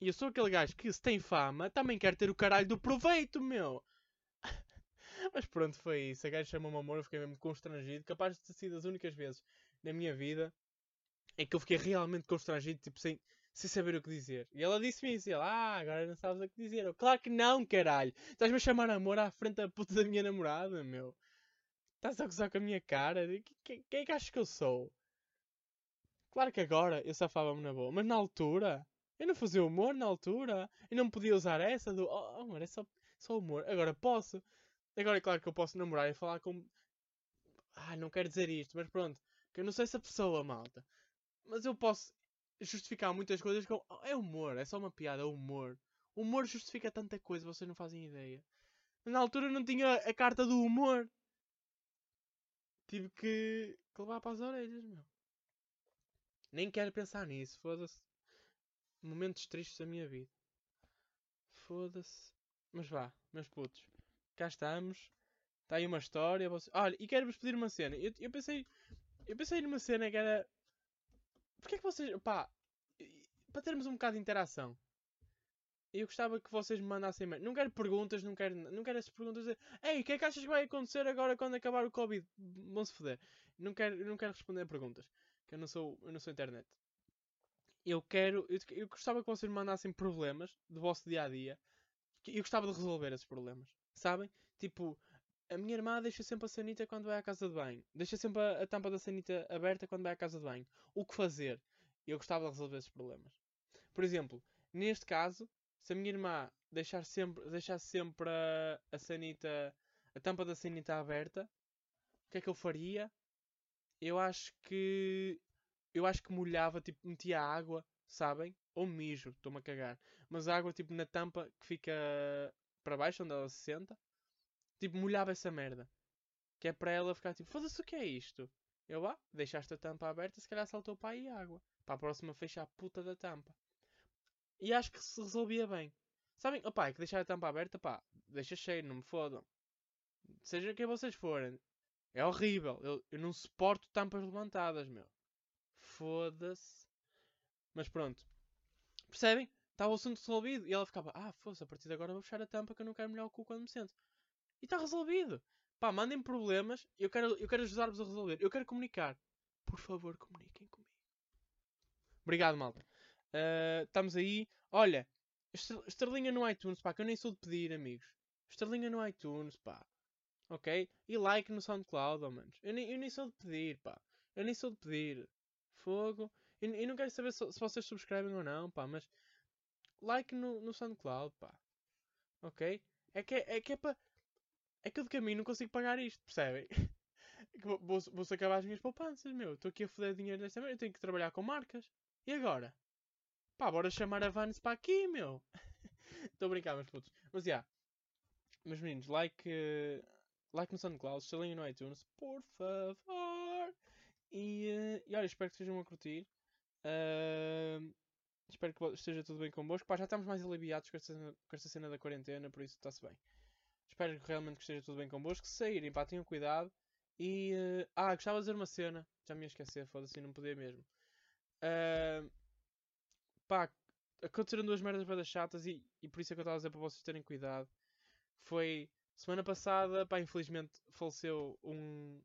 E eu sou aquele gajo que, se tem fama, também quer ter o caralho do proveito, meu. (laughs) Mas pronto, foi isso. A gajo chamou-me amor, eu fiquei mesmo constrangido. Capaz de ter sido as únicas vezes na minha vida em que eu fiquei realmente constrangido, tipo, sem, sem saber o que dizer. E ela disse-me isso. E ela, ah, agora não sabes o que dizer. Eu, claro que não, caralho. Estás-me a chamar amor à frente da puta da minha namorada, meu. Estás a gozar com a minha cara. Quem, quem é que achas que eu sou? Claro que agora eu safava-me na boa, mas na altura eu não fazia humor na altura. Eu não podia usar essa do oh, amor, é só, só humor. Agora posso. Agora é claro que eu posso namorar e falar com. Ah, não quero dizer isto, mas pronto. Que eu não sei essa pessoa, malta. Mas eu posso justificar muitas coisas com. "Oh, é humor, é só uma piada, é humor. O humor justifica tanta coisa, vocês não fazem ideia. Na altura não tinha a carta do humor. Tive que, que levar para as orelhas, meu. Nem quero pensar nisso, foda-se. Momentos tristes da minha vida. Foda-se. Mas vá, meus putos. Cá estamos. Está aí uma história. Você... Olha, e quero-vos pedir uma cena. Eu, eu pensei. Eu pensei numa cena que era. Porquê é que vocês. Pá. Para termos um bocado de interação. Eu gostava que vocês me mandassem mais. Não quero perguntas, não quero, não quero essas perguntas de. Ei, o que é que achas que vai acontecer agora quando acabar o Covid? Vão se foder. Não quero, não quero responder a perguntas. Que eu não sou, eu não sou internet. Eu quero. Eu, eu gostava que vocês me mandassem problemas do vosso dia a dia. Eu gostava de resolver esses problemas. Sabem? Tipo, a minha irmã deixa sempre a sanita quando vai à casa de banho. Deixa sempre a, a tampa da sanita aberta quando vai à casa de banho. O que fazer? Eu gostava de resolver esses problemas. Por exemplo, neste caso, se a minha irmã deixar sempre, deixar sempre a, a sanita, a tampa da sanita aberta, o que é que eu faria? Eu acho que eu acho que molhava, tipo, metia água, sabem? Ou mijo, estou-me a cagar. Mas água, tipo, na tampa que fica para baixo, onde ela se senta. Tipo, molhava essa merda. Que é para ela ficar tipo, foda-se o que é isto? Eu, ah, deixaste a tampa aberta, se calhar saltou para aí água. Para a próxima fecha a puta da tampa. E acho que se resolvia bem. Sabem, opá, é que deixar a tampa aberta, pá, deixa cheio, não me fodam. Seja quem vocês forem. É horrível. Eu, eu não suporto tampas levantadas, meu. Foda-se. Mas pronto. Percebem? Estava o assunto resolvido. E ela ficava, ah, foda-se, a partir de agora vou fechar a tampa que eu não quero molhar o cu quando me sento. E está resolvido. Pá, mandem problemas. Eu quero, eu quero ajudar-vos a resolver. Eu quero comunicar. Por favor, comuniquem comigo. Obrigado, malta. Uh, estamos aí. Olha, estre- estrelinha no iTunes, pá, que eu nem sou de pedir, amigos. Estrelinha no iTunes, pá. Ok? E like no SoundCloud, oh, manos. Eu nem, eu nem sou de pedir, pá. Eu nem sou de pedir. Fogo. Eu, eu não quero saber se, se vocês subscrevem ou não, pá, mas like no, no SoundCloud, pá. Ok? É que é, é que é para. É que eu de caminho não consigo pagar isto, percebem? (laughs) Que vou- Vou-se acabar as minhas poupanças, meu. Estou aqui a foder dinheiro desta maneira. Eu tenho que trabalhar com marcas. E agora? Pá, bora chamar a Vans para aqui, meu. (laughs) Estou a brincar, meus putos. Mas já. Meus meninos, like. eh, like no SoundCloud, estrelinha no iTunes, por favor. E, uh, e olha, espero que estejam a curtir. Uh, espero que esteja tudo bem convosco. Pá, já estamos mais aliviados com esta, com esta cena da quarentena, por isso está-se bem. Espero que realmente que esteja tudo bem convosco. Se saírem, pá, tenham cuidado. E. Uh, ah, gostava de dizer uma cena. Já me ia esquecer, foda-se, não podia mesmo. Uh, pá, aconteceram duas merdas para chatas e, e por isso é que eu estava a dizer para vocês terem cuidado. Foi semana passada, pá, infelizmente faleceu um.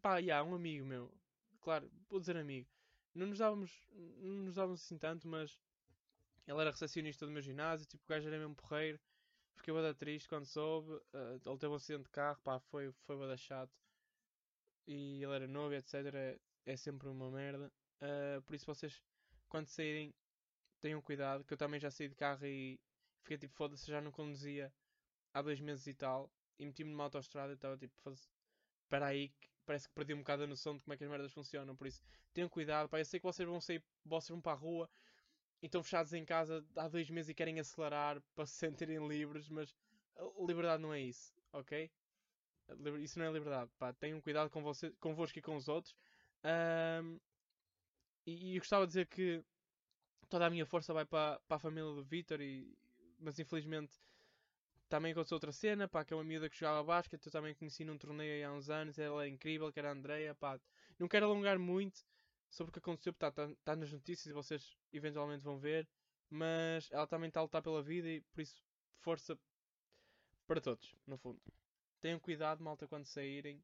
pá, yeah, um amigo meu. Claro, vou dizer amigo. Não nos dávamos, não nos dávamos assim tanto, mas ele era recepcionista do meu ginásio, tipo, o gajo era mesmo porreiro. Fiquei bada triste quando soube. Uh, ele teve um acidente de carro, pá, foi, foi bada chato. E ele era novo, etc. É, é sempre uma merda. Uh, por isso vocês, quando saírem, tenham cuidado. Que eu também já saí de carro e fiquei tipo, foda-se, já não conduzia há dois meses e tal. E meti-me numa autostrada e estava tipo, foda-se, espera aí, que parece que perdi um bocado a noção de como é que as merdas funcionam. Por isso, tenham cuidado. Pá, eu sei que vocês vão sair, vocês vão para a rua e estão fechados em casa há dois meses e querem acelerar para se sentirem livres, mas liberdade não é isso, ok? Isso não é liberdade. Pá, tenham cuidado com você, convosco e com os outros. Um, e, e gostava de dizer que toda a minha força vai para, para a família do Vitor, mas infelizmente também aconteceu outra cena, pá, que é uma miúda que jogava basquete, eu também conheci num torneio há uns anos, ela é incrível, que era a Andrea, pá. Não quero alongar muito sobre o que aconteceu, está tá, tá nas notícias e vocês eventualmente vão ver, mas ela também está a lutar pela vida e por isso força para todos, no fundo. Tenham cuidado, malta, quando saírem.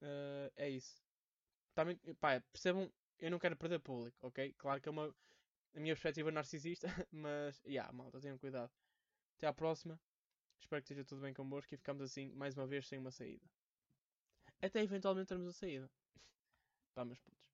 Uh, é isso. Também, pá, percebam, eu não quero perder público, ok? Claro que é uma a minha perspectiva narcisista, (laughs) mas, yeah, malta, tenham cuidado. Até à próxima. Espero que esteja tudo bem convosco e ficamos assim, mais uma vez, sem uma saída. Até eventualmente termos a saída. Vamos, putos.